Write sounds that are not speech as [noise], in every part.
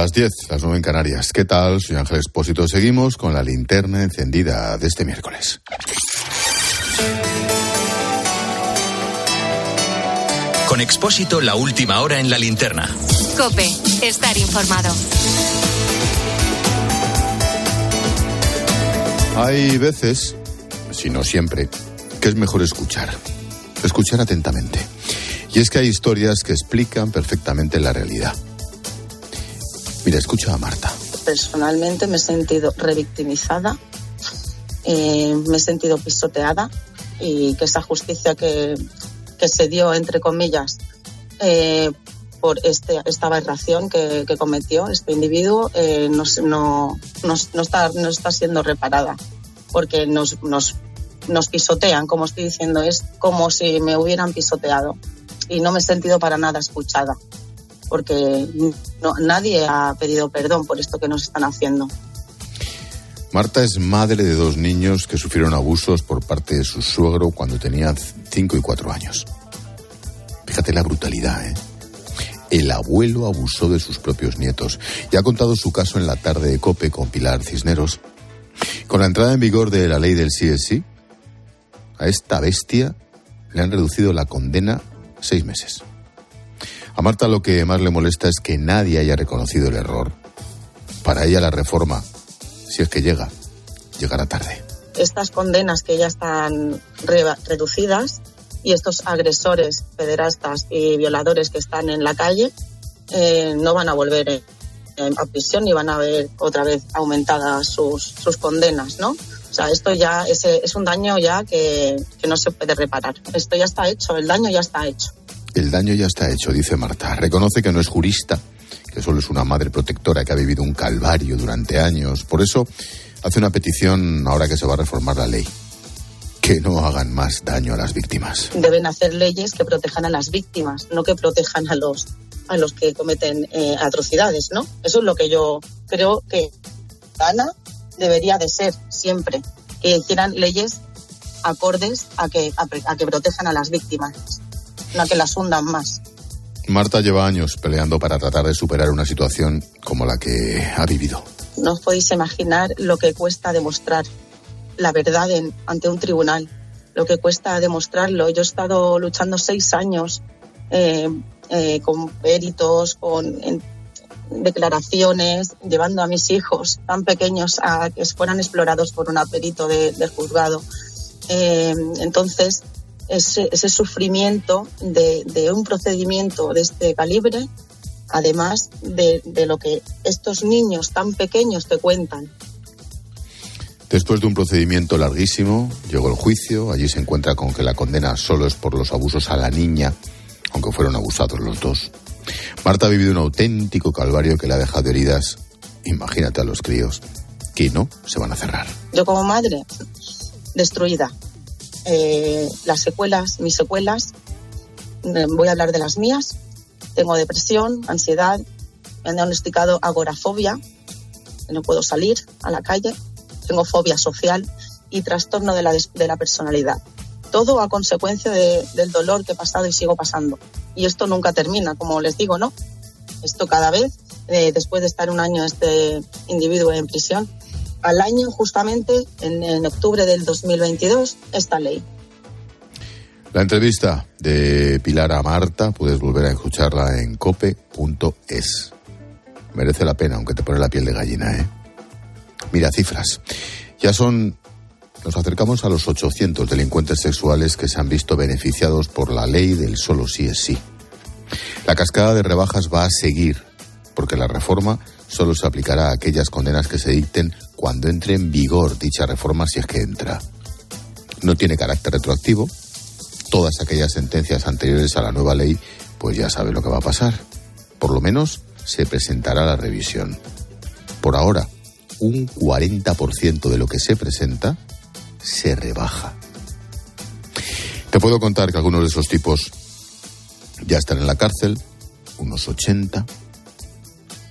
las 10, las 9 en Canarias. ¿Qué tal? Soy Ángel Espósito. Seguimos con la linterna encendida de este miércoles. Con Expósito, la última hora en la linterna. Cope, estar informado. Hay veces, si no siempre, que es mejor escuchar. Escuchar atentamente. Y es que hay historias que explican perfectamente la realidad. Mira, escucha a Marta. Personalmente me he sentido revictimizada, eh, me he sentido pisoteada y que esa justicia que, que se dio, entre comillas, eh, por este, esta aberración que, que cometió este individuo, eh, no, no, no, está, no está siendo reparada, porque nos, nos, nos pisotean, como estoy diciendo, es como si me hubieran pisoteado y no me he sentido para nada escuchada porque no, nadie ha pedido perdón por esto que nos están haciendo. Marta es madre de dos niños que sufrieron abusos por parte de su suegro cuando tenían 5 y 4 años. Fíjate la brutalidad, ¿eh? El abuelo abusó de sus propios nietos y ha contado su caso en la tarde de Cope con Pilar Cisneros. Con la entrada en vigor de la ley del CSI, a esta bestia le han reducido la condena seis meses. A Marta lo que más le molesta es que nadie haya reconocido el error. Para ella la reforma, si es que llega, llegará tarde. Estas condenas que ya están reducidas y estos agresores, pederastas y violadores que están en la calle eh, no van a volver eh, a prisión y van a ver otra vez aumentadas sus, sus condenas, ¿no? O sea, esto ya es, es un daño ya que, que no se puede reparar. Esto ya está hecho, el daño ya está hecho. El daño ya está hecho, dice Marta. Reconoce que no es jurista, que solo es una madre protectora que ha vivido un calvario durante años. Por eso hace una petición ahora que se va a reformar la ley. Que no hagan más daño a las víctimas. Deben hacer leyes que protejan a las víctimas, no que protejan a los, a los que cometen eh, atrocidades, ¿no? Eso es lo que yo creo que Ana debería de ser siempre, que hicieran leyes acordes a que, a que protejan a las víctimas no que las hundan más. Marta lleva años peleando para tratar de superar una situación como la que ha vivido. No os podéis imaginar lo que cuesta demostrar la verdad ante un tribunal, lo que cuesta demostrarlo. Yo he estado luchando seis años eh, eh, con peritos, con declaraciones, llevando a mis hijos tan pequeños a que fueran explorados por un perito del juzgado. Eh, entonces, ese, sufrimiento de, un procedimiento de este calibre, además de, lo que estos niños tan pequeños te cuentan. Después de un procedimiento larguísimo, llegó el juicio. Allí se encuentra con que la condena solo es por los abusos a la niña, aunque fueron abusados los dos. Marta ha vivido un auténtico calvario que le ha dejado heridas, imagínate a los críos, que no se van a cerrar. Yo como madre, destruida, eh, las secuelas, mis secuelas, voy a hablar de las mías. Tengo depresión, ansiedad, me han diagnosticado agorafobia, no puedo salir a la calle, tengo fobia social y trastorno de la, de la personalidad. Todo a consecuencia del dolor que he pasado y sigo pasando. Y esto nunca termina, como les digo, ¿no? Esto cada vez, eh, después de estar un año este individuo en prisión, al año justamente en, octubre del 2022 esta ley. La entrevista de Pilar a Marta puedes volver a escucharla en cope.es. Merece la pena, aunque te pone la piel de gallina, ¿eh? Mira, cifras. Ya son. Nos acercamos a los 800 delincuentes sexuales que se han visto beneficiados por la ley del solo sí es sí. La cascada de rebajas va a seguir, porque la reforma solo se aplicará a aquellas condenas que se dicten cuando entre en vigor dicha reforma, si es que entra. No tiene carácter retroactivo. Todas aquellas sentencias anteriores a la nueva ley, pues ya sabe lo que va a pasar. Por lo menos se presentará la revisión. Por ahora, un 40% de lo que se presenta se rebaja. Te puedo contar que algunos de esos tipos ya están en la cárcel, unos 80,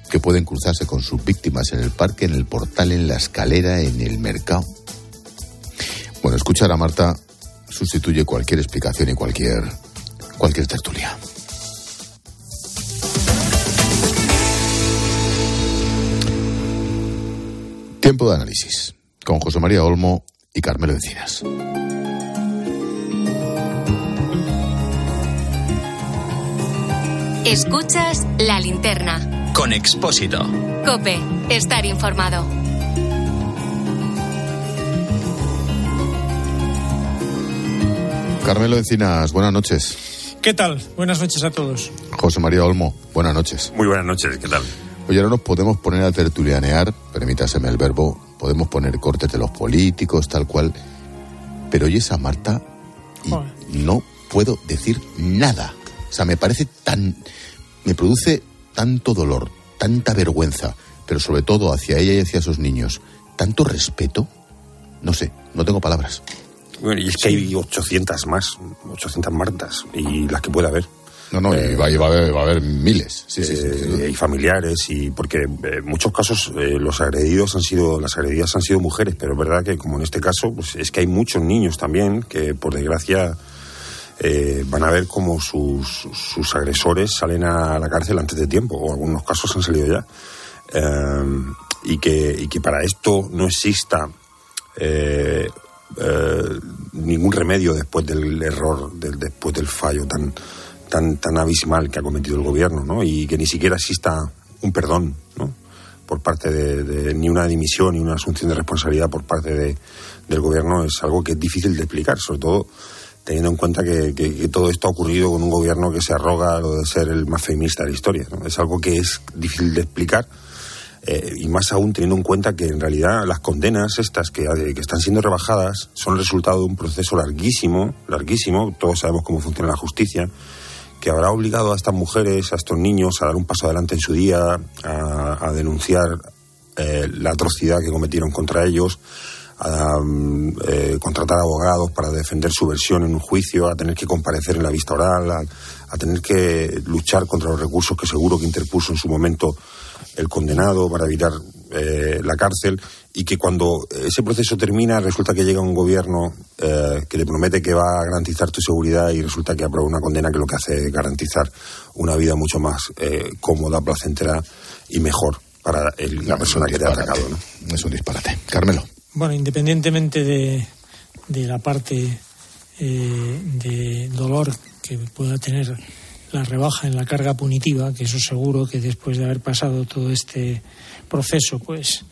que pueden cruzarse con sus víctimas en el parque, en el portal, en la escalera, en el mercado. Bueno, escuchar a Marta sustituye cualquier explicación y cualquier, cualquier tertulia. Tiempo de análisis con José María Olmo y Carmelo Encinas. Escuchas la linterna. Con Expósito. Cope, estar informado. Carmelo Encinas, buenas noches. ¿Qué tal? Buenas noches a todos. José María Olmo, buenas noches. Muy buenas noches, ¿qué tal? Oye, ahora nos podemos poner a tertulianear, permítaseme el verbo, podemos poner cortes de los políticos, tal cual, pero oye esa Marta y Joder. no puedo decir nada. O sea, me parece tan... me produce tanto dolor, tanta vergüenza, pero sobre todo hacia ella y hacia esos niños, tanto respeto, no sé, no tengo palabras. Bueno, y es que hay 800 más, 800 Martas, y las que pueda haber. No, no, y va, y va a, haber, va a haber miles. Sí, sí, sí, Eh, y familiares, y porque eh, en muchos casos eh, los agredidos han sido, las agredidas han sido mujeres, pero es verdad que como en este caso, pues es que hay muchos niños también que por desgracia eh, van a ver como sus, sus agresores salen a la cárcel antes de tiempo, o algunos casos han salido ya. Eh, y, que, y que para esto no exista eh, eh, ningún remedio después del error, del, después del fallo tan, tan, tan abismal que ha cometido el gobierno, ¿no? Y que ni siquiera exista un perdón, ¿no? Por parte de- ni una dimisión ni una asunción de responsabilidad por parte de, del gobierno es algo que es difícil de explicar, sobre todo teniendo en cuenta que, que- todo esto ha ocurrido con un gobierno que se arroga lo de ser el más feminista de la historia. Es algo que es difícil de explicar eh, y más aún teniendo en cuenta que en realidad las condenas estas que, eh, que están siendo rebajadas son resultado de un proceso larguísimo, larguísimo, todos sabemos cómo funciona la justicia, que habrá obligado a estas mujeres, a estos niños, a dar un paso adelante en su día, a, a denunciar eh, la atrocidad que cometieron contra ellos, a eh, contratar abogados para defender su versión en un juicio, a tener que comparecer en la vista oral, a, a tener que luchar contra los recursos que seguro que interpuso en su momento el condenado para evitar eh, la cárcel y que cuando ese proceso termina resulta que llega un gobierno eh, que le promete que va a garantizar tu seguridad y resulta que aprueba una condena que lo que hace es garantizar una vida mucho más eh, cómoda, placentera y mejor para el- la persona que te ha atacado. ¿no? Es un disparate. Carmelo. Bueno, independientemente de, la parte eh, de dolor que pueda tener la rebaja en la carga punitiva, que eso seguro que después de haber pasado todo este proceso, pues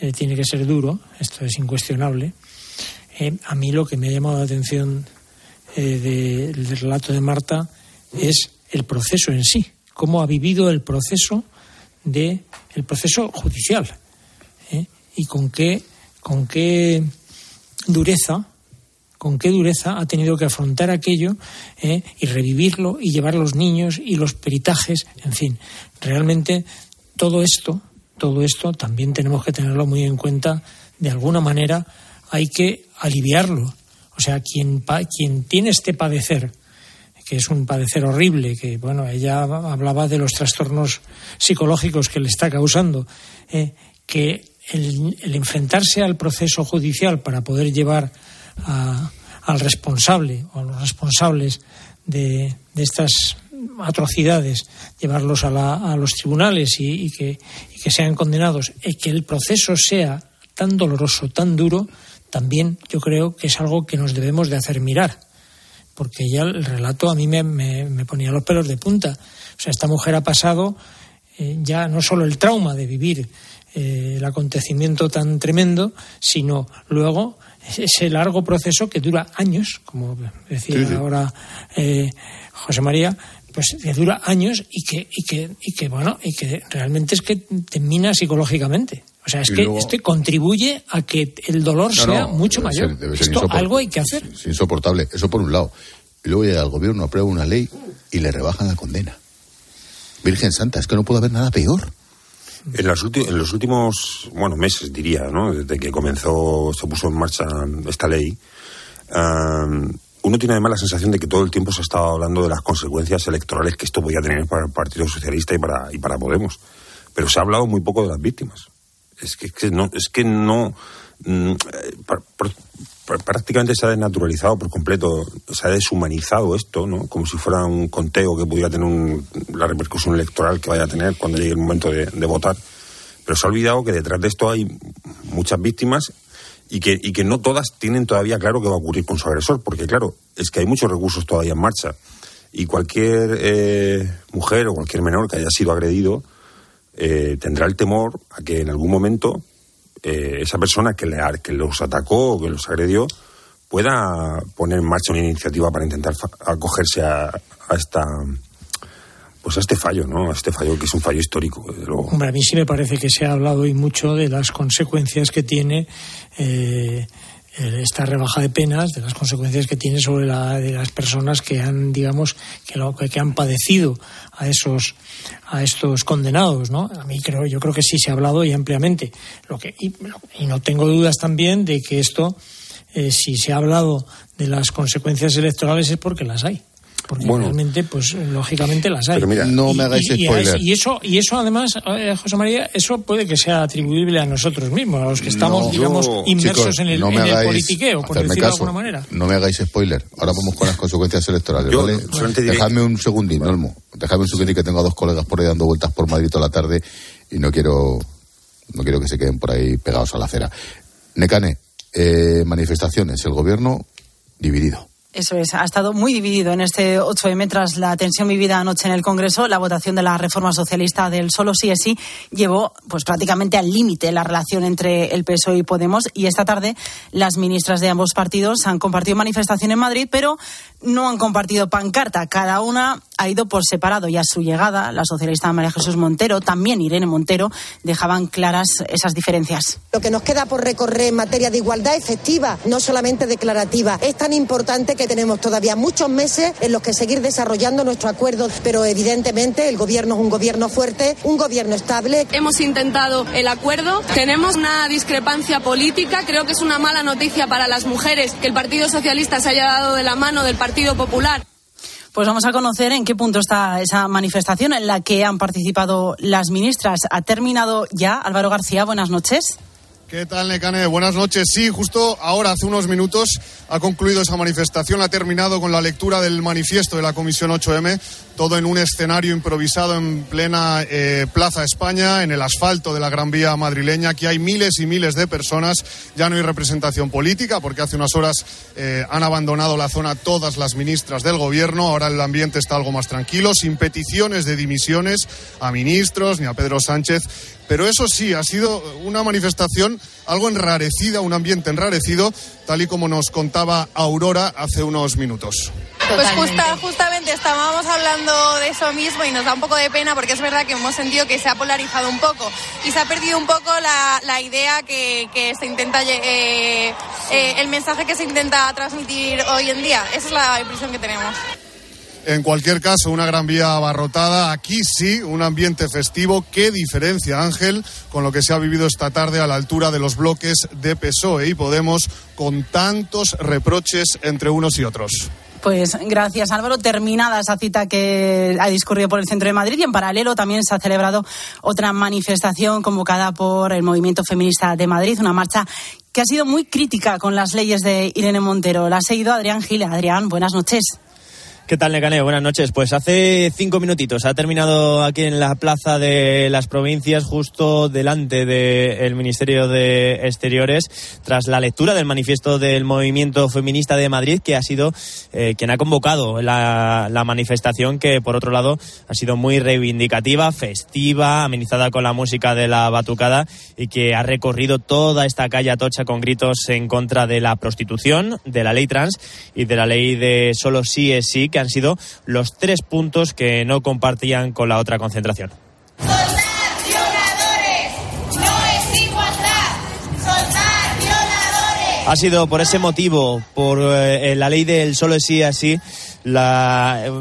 eh, tiene que ser duro, esto es incuestionable. Eh, a mí lo que me ha llamado la atención eh, de- del relato de Marta es el proceso en sí, cómo ha vivido el proceso de el proceso judicial y con qué con qué dureza con qué dureza ha tenido que afrontar aquello ¿eh? y revivirlo y llevar los niños y los peritajes en fin realmente todo esto todo esto también tenemos que tenerlo muy en cuenta de alguna manera hay que aliviarlo o sea quien quien tiene este padecer que es un padecer horrible, que bueno, ella hablaba de los trastornos psicológicos que le está causando, eh, que el, enfrentarse al proceso judicial para poder llevar a- al responsable o a los responsables de, de estas atrocidades, llevarlos a, la- a los tribunales y, que, sean condenados, y que el proceso sea tan doloroso, tan duro, también yo creo que es algo que nos debemos de hacer mirar porque ya el relato a mí me ponía los pelos de punta. O sea, esta mujer ha pasado eh, ya no solo el trauma de vivir eh, el acontecimiento tan tremendo, sino luego ese largo proceso que dura años, como decía Sí, sí. ahora eh, José María, pues que dura años y que, y que, y que bueno, y que realmente es que te mina psicológicamente. O sea, es Y que luego- esto contribuye a que el dolor No, sea no, mucho debe mayor. ser- debe ser Esto algo hay que hacer. Es insoportable. Eso por un lado. Y luego llega el gobierno, aprueba una ley y le rebajan la condena. Virgen Santa, es que no puede haber nada peor. En, las en los últimos, bueno, meses diría, ¿no? Desde que comenzó, se puso en marcha esta ley, uno tiene además la sensación de que todo el tiempo se ha estado hablando de las consecuencias electorales que esto podía tener para el Partido Socialista y para, y para Podemos. Pero se ha hablado muy poco de las víctimas. Es que, no, es que no prácticamente se ha desnaturalizado por completo, se ha deshumanizado esto, ¿no? Como si fuera un conteo que pudiera tener un- la repercusión electoral que vaya a tener cuando llegue el momento de, de votar. Pero se ha olvidado que detrás de esto hay muchas víctimas y que, y que no todas tienen todavía claro qué va a ocurrir con su agresor, porque claro, es que hay muchos recursos todavía en marcha y cualquier eh, mujer o cualquier menor que haya sido agredido eh, tendrá el temor a que en algún momento eh, esa persona que, le, que los atacó o que los agredió pueda poner en marcha una iniciativa para intentar acogerse a, esta pues a este fallo, ¿no? A este fallo que es un fallo histórico. Hombre, a mí sí me parece que se ha hablado hoy mucho de las consecuencias que tiene eh, esta rebaja de penas, de las consecuencias que tiene sobre la, de las personas que han, digamos, que, lo, que han padecido a esos a estos condenados, ¿no? A mí creo, yo creo que sí se ha hablado y ampliamente. Lo que y, y no tengo dudas también de que esto, eh, si se ha hablado de las consecuencias electorales es porque las hay porque realmente, pues lógicamente las hay. Pero mira, no me hagáis spoiler. Y, eso, y eso además, eh, José María, eso puede que sea atribuible a nosotros mismos, a los que estamos, digamos, inmersos en el, no politiqueo, por decirlo de alguna manera. No me hagáis spoiler. Ahora vamos con las consecuencias electorales, ¿vale? Dejadme un segundín, Olmo. Dejadme un segundín que tengo a dos colegas por ahí dando vueltas por Madrid toda la tarde y no quiero, no quiero que se queden por ahí pegados a la acera. Necane, eh, manifestaciones, el gobierno dividido. Eso es, ha estado muy dividido en este 8M tras la tensión vivida anoche en el Congreso. La votación de la reforma socialista del solo sí es sí llevó pues prácticamente al límite la relación entre el PSOE y Podemos y esta tarde las ministras de ambos partidos han compartido manifestación en Madrid, pero no han compartido pancarta. Cada una ha ido por separado y a su llegada la socialista María Jesús Montero, también Irene Montero, dejaban claras esas diferencias. Lo que nos queda por recorrer en materia de igualdad efectiva, no solamente declarativa, es tan importante que tenemos todavía muchos meses en los que seguir desarrollando nuestro acuerdo, pero evidentemente el gobierno es un gobierno fuerte, un gobierno estable. Hemos intentado el acuerdo, tenemos una discrepancia política, creo que es una mala noticia para las mujeres que el Partido Socialista se haya dado de la mano del Partido Popular. Pues vamos a conocer en qué punto está esa manifestación en la que han participado las ministras. ¿Ha terminado ya? Álvaro García, buenas noches. ¿Qué tal, Necane? Buenas noches. Sí, justo ahora, hace unos minutos, ha concluido esa manifestación. Ha terminado con la lectura del manifiesto de la Comisión 8M, todo en un escenario improvisado en plena eh, Plaza España, en el asfalto de la Gran Vía madrileña. Aquí hay miles y miles de personas. Ya no hay representación política, porque hace unas horas eh, han abandonado la zona todas las ministras del Gobierno. Ahora el ambiente está algo más tranquilo, sin peticiones de dimisiones a ministros ni a Pedro Sánchez pero eso sí, ha sido una manifestación algo enrarecida, un ambiente enrarecido, tal y como nos contaba Aurora hace unos minutos. Pues justa, justamente estábamos hablando de eso mismo y nos da un poco de pena porque es verdad que hemos sentido que se ha polarizado un poco y se ha perdido un poco la, idea que, se intenta, eh, eh, el mensaje que se intenta transmitir hoy en día. Esa es la impresión que tenemos. En cualquier caso, una gran vía abarrotada. Aquí sí, un ambiente festivo. ¿Qué diferencia, Ángel, con lo que se ha vivido esta tarde a la altura de los bloques de PSOE y Podemos, con tantos reproches entre unos y otros? Pues gracias Álvaro. Terminada esa cita que ha discurrido por el centro de Madrid y en paralelo también se ha celebrado otra manifestación convocada por el Movimiento Feminista de Madrid, una marcha que ha sido muy crítica con las leyes de Irene Montero. La ha seguido Adrián Gile. Adrián, buenas noches. ¿Qué tal, Necaneo? Buenas noches. Pues hace cinco minutitos ha terminado aquí en la Plaza de las Provincias, justo delante del Ministerio de Exteriores, tras la lectura del manifiesto del Movimiento Feminista de Madrid, que ha sido eh, quien ha convocado la, la, manifestación, que por otro lado ha sido muy reivindicativa, festiva, amenizada con la música de la batucada y que ha recorrido toda esta calle Atocha con gritos en contra de la prostitución, de la ley trans y de la ley de solo sí es sí, que han sido los tres puntos que no compartían con la otra concentración. Ha sido por ese motivo, por eh, la ley del solo sí así, la, eh,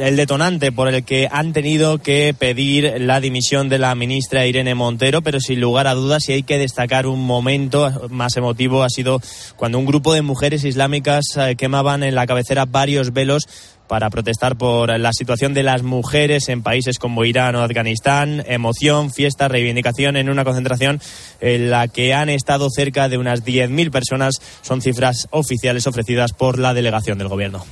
el detonante por el que han tenido que pedir la dimisión de la ministra Irene Montero, pero sin lugar a dudas, si hay que destacar un momento más emotivo, ha sido cuando un grupo de mujeres islámicas eh, quemaban en la cabecera varios velos para protestar por la situación de las mujeres en países como Irán o Afganistán. Emoción, fiesta, reivindicación en una concentración en la que han estado cerca de unas 10.000 personas. Son cifras oficiales ofrecidas por la delegación del gobierno.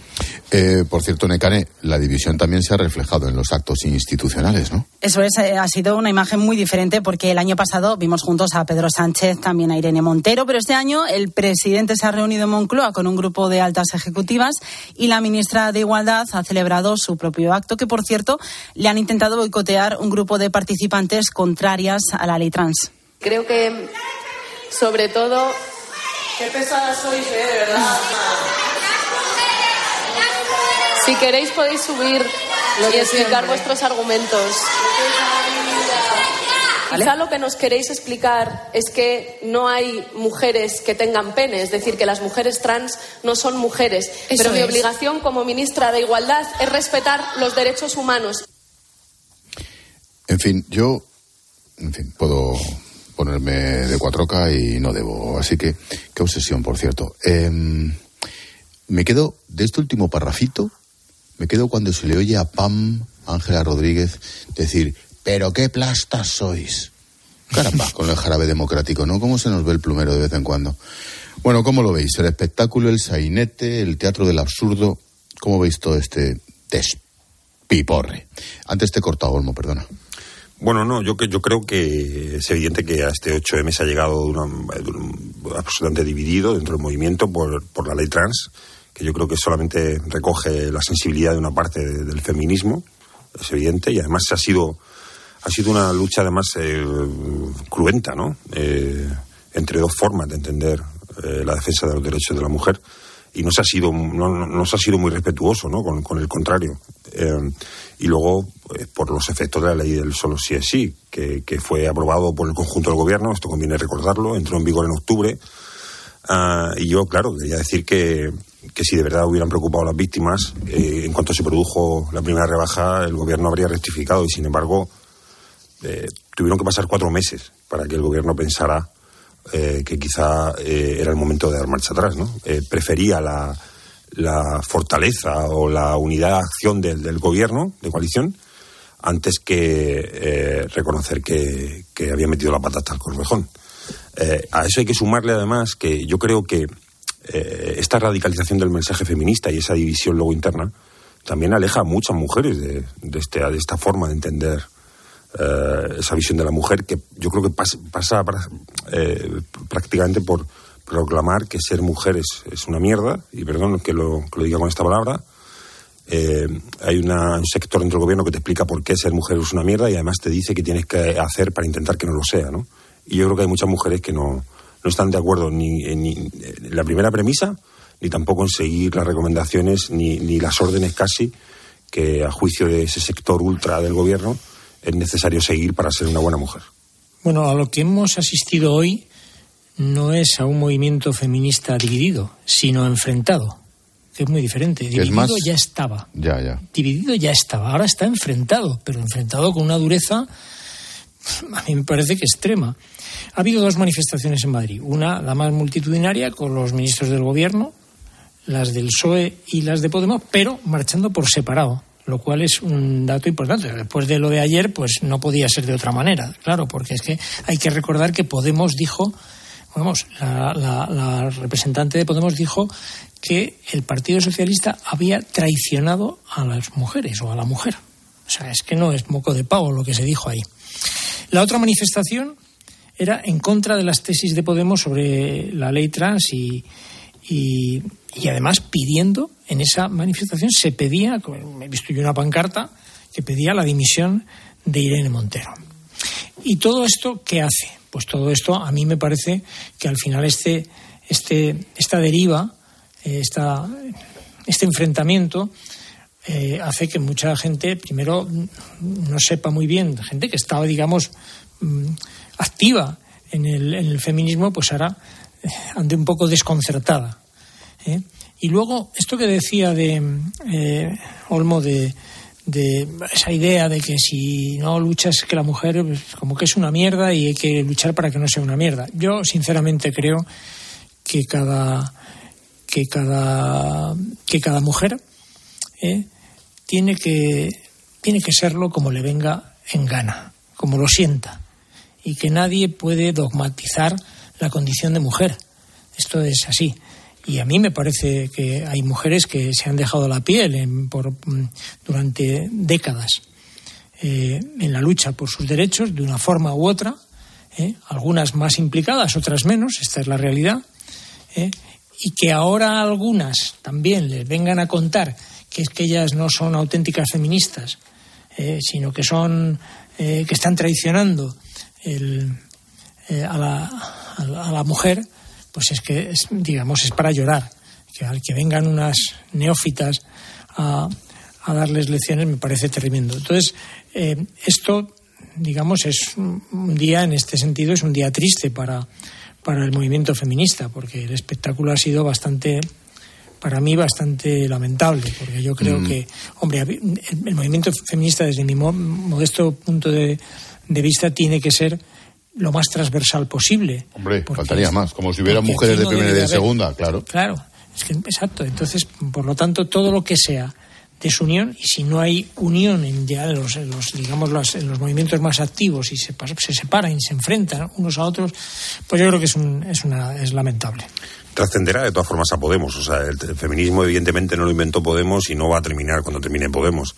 Eh, por cierto, Necane, la división también se ha reflejado en los actos institucionales, ¿no? Eso es, eh, ha sido una imagen muy diferente porque el año pasado vimos juntos a Pedro Sánchez, también a Irene Montero, pero este año el presidente se ha reunido en Moncloa con un grupo de altas ejecutivas y la ministra de Igualdad ha celebrado su propio acto, que por cierto le han intentado boicotear un grupo de participantes contrarias a la ley trans. Creo que, sobre todo. Qué pesadas sois, ¿eh? de verdad. Si queréis podéis subir y explicar vuestros argumentos. Quizá lo que nos queréis explicar es que no hay mujeres que tengan pene, es decir, que las mujeres trans no son mujeres. Eso Pero mi es. obligación como ministra de Igualdad es respetar los derechos humanos. En fin, yo, en fin, puedo ponerme de cuatroca y no debo. Así que, qué obsesión, por cierto. Em, me quedo, de este último parrafito, me quedo cuando se le oye a Pam, Ángela Rodríguez, decir, pero qué plastas sois. Caramba, con el jarabe democrático, ¿no? ¿Cómo se nos ve el plumero de vez en cuando? Bueno, ¿cómo lo veis? El espectáculo, el sainete, el teatro del absurdo. ¿Cómo veis todo este despiporre? Antes te he cortado, Olmo, perdona. Bueno, no, yo, yo creo que es evidente que a este 8M se ha llegado una- absolutamente dividido dentro del movimiento por, por la ley trans, que yo creo que solamente recoge la sensibilidad de una parte de- del feminismo, es evidente, y además ha sido, ha sido una lucha además eh, cruenta, ¿no? Eh, entre dos formas de entender eh, la defensa de los derechos de la mujer y no se ha sido no, no- se ha sido muy respetuoso ¿no? con, con el contrario Eh, y luego por los efectos de la ley del solo sí es sí que, que fue aprobado por el conjunto del gobierno esto conviene recordarlo entró en vigor en octubre Ah, y yo claro quería decir que, que si de verdad hubieran preocupado a las víctimas en cuanto se produjo la primera rebaja el gobierno habría rectificado y sin embargo eh, tuvieron que pasar cuatro meses para que el gobierno pensara eh, que quizá eh, era el momento de dar marcha atrás. ¿no? Eh, prefería la, fortaleza o la unidad de acción del, del gobierno de coalición antes que reconocer que, había metido la pata hasta el corvejón. A eso hay que sumarle además que yo creo que esta radicalización del mensaje feminista y esa división luego interna también aleja a muchas mujeres de, de, este, de esta forma de entender eh, esa visión de la mujer que yo creo que pas- pasa, pra- eh, prácticamente por proclamar que ser mujer es, es una mierda, y perdón que lo, que lo diga con esta palabra. Eh, hay una- un sector dentro del gobierno que te explica por qué ser mujer es una mierda y además te dice que tienes que hacer para intentar que no lo sea, ¿no? Y yo creo que hay muchas mujeres que no, no están de acuerdo ni ni en la primera premisa, ni tampoco en seguir las recomendaciones, ni, ni las órdenes casi que a juicio de ese sector ultra del gobierno es necesario seguir para ser una buena mujer. Bueno, a lo que hemos asistido hoy no es a un movimiento feminista dividido, sino enfrentado, que es muy diferente. es Dividido más- ya estaba. Ya, ya. Dividido ya estaba, ahora está enfrentado, pero enfrentado con una dureza, a mí me parece que extrema. Ha habido dos manifestaciones en Madrid, una, la más multitudinaria, con los ministros del Gobierno, las del PSOE y las de Podemos, pero marchando por separado, lo cual es un dato importante. Después de lo de ayer, pues no podía ser de otra manera, claro, porque es que hay que recordar que Podemos dijo, vamos, la, la- la representante de Podemos dijo que el Partido Socialista había traicionado a las mujeres o a la mujer. O sea, es que no es moco de pavo lo que se dijo ahí. La otra manifestación era en contra de las tesis de Podemos sobre la ley trans y, y, además pidiendo, en esa manifestación se pedía, he visto yo una pancarta, que pedía la dimisión de Irene Montero. ¿Y todo esto qué hace? Pues todo esto a mí me parece que al final este, este, esta deriva, eh, esta, este enfrentamiento, eh, hace que mucha gente, primero, no sepa muy bien, gente que estaba, digamos, mm, activa en el, en el feminismo, pues ahora ande un poco desconcertada. ¿eh? Y luego, esto que decía de eh, Olmo de, de esa idea de que si no luchas que la mujer pues, como que es una mierda y hay que luchar para que no sea una mierda. Yo sinceramente creo que cada que cada que cada mujer ¿eh? tiene que, tiene que serlo como le venga en gana, como lo sienta, y que nadie puede dogmatizar la condición de mujer. Esto es así. Y a mí me parece que hay mujeres que se han dejado la piel por, mm, durante décadas eh, en la lucha por sus derechos de una forma u otra, eh, algunas más implicadas, otras menos, esta es la realidad, eh, y que ahora algunas también les vengan a contar que es que ellas no son auténticas feministas, sino que son que están traicionando el, a, la, a, la, mujer, pues es que digamos es para llorar, que al que vengan unas neófitas a, a darles lecciones me parece tremendo. Entonces, eh, esto, digamos, es un día, en este sentido, es un día triste para, para el movimiento feminista, porque el espectáculo ha sido bastante, para mí, bastante lamentable, porque yo creo mm. que, hombre, el, movimiento feminista, desde mi modesto punto de, vista, tiene que ser lo más transversal posible. Hombre, faltaría más, como si hubiera mujeres de primera y de segunda, claro. Claro, es que, exacto. Entonces, por lo tanto, todo lo que sea desunión y si no hay unión en ya los, los digamos los, en los movimientos más activos y se, se separan y se enfrentan unos a otros pues yo creo que es un, es una es lamentable trascenderá de todas formas a Podemos o sea el, feminismo evidentemente no lo inventó Podemos y no va a terminar cuando termine Podemos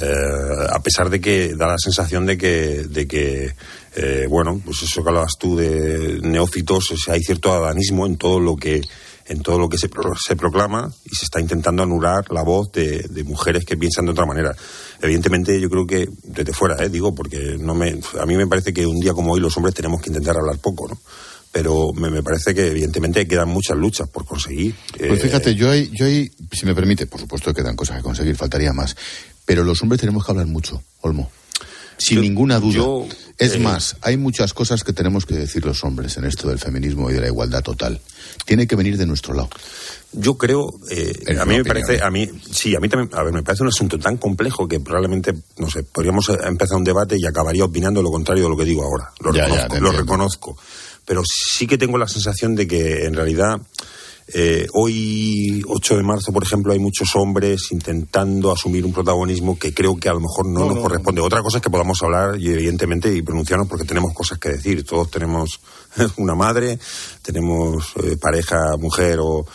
eh, a pesar de que da la sensación de que de que eh, bueno pues eso que hablabas tú de neófitos hay cierto adanismo en todo lo que en todo lo que se, se proclama y se está intentando anular la voz de, mujeres que piensan de otra manera. Evidentemente, yo creo que desde fuera, ¿eh? digo, porque no me, a mí me parece que un día como hoy los hombres tenemos que intentar hablar poco, ¿no? Pero me, parece que evidentemente quedan muchas luchas por conseguir. Pues fíjate, yo ahí, yo ahí, si me permite, por supuesto que quedan cosas que conseguir, faltaría más. Pero los hombres tenemos que hablar mucho, Olmo. Sin ninguna duda. es eh, más, hay muchas cosas que tenemos que decir los hombres en esto del feminismo y de la igualdad total. Tiene que venir de nuestro lado. Yo creo, eh, a mí me parece, a mí, sí, a mí también, a ver, me parece un asunto tan complejo que probablemente, no sé, podríamos empezar un debate y acabaría opinando lo contrario de lo que digo ahora. Lo reconozco, lo reconozco. Pero sí que tengo la sensación de que en realidad eh, hoy, 8 de marzo, por ejemplo, hay muchos hombres intentando asumir un protagonismo que creo que a lo mejor no, nos corresponde. Otra cosa es que podamos hablar y, evidentemente, y pronunciarnos porque tenemos cosas que decir. Todos tenemos [laughs] una madre, tenemos eh, pareja, mujer o,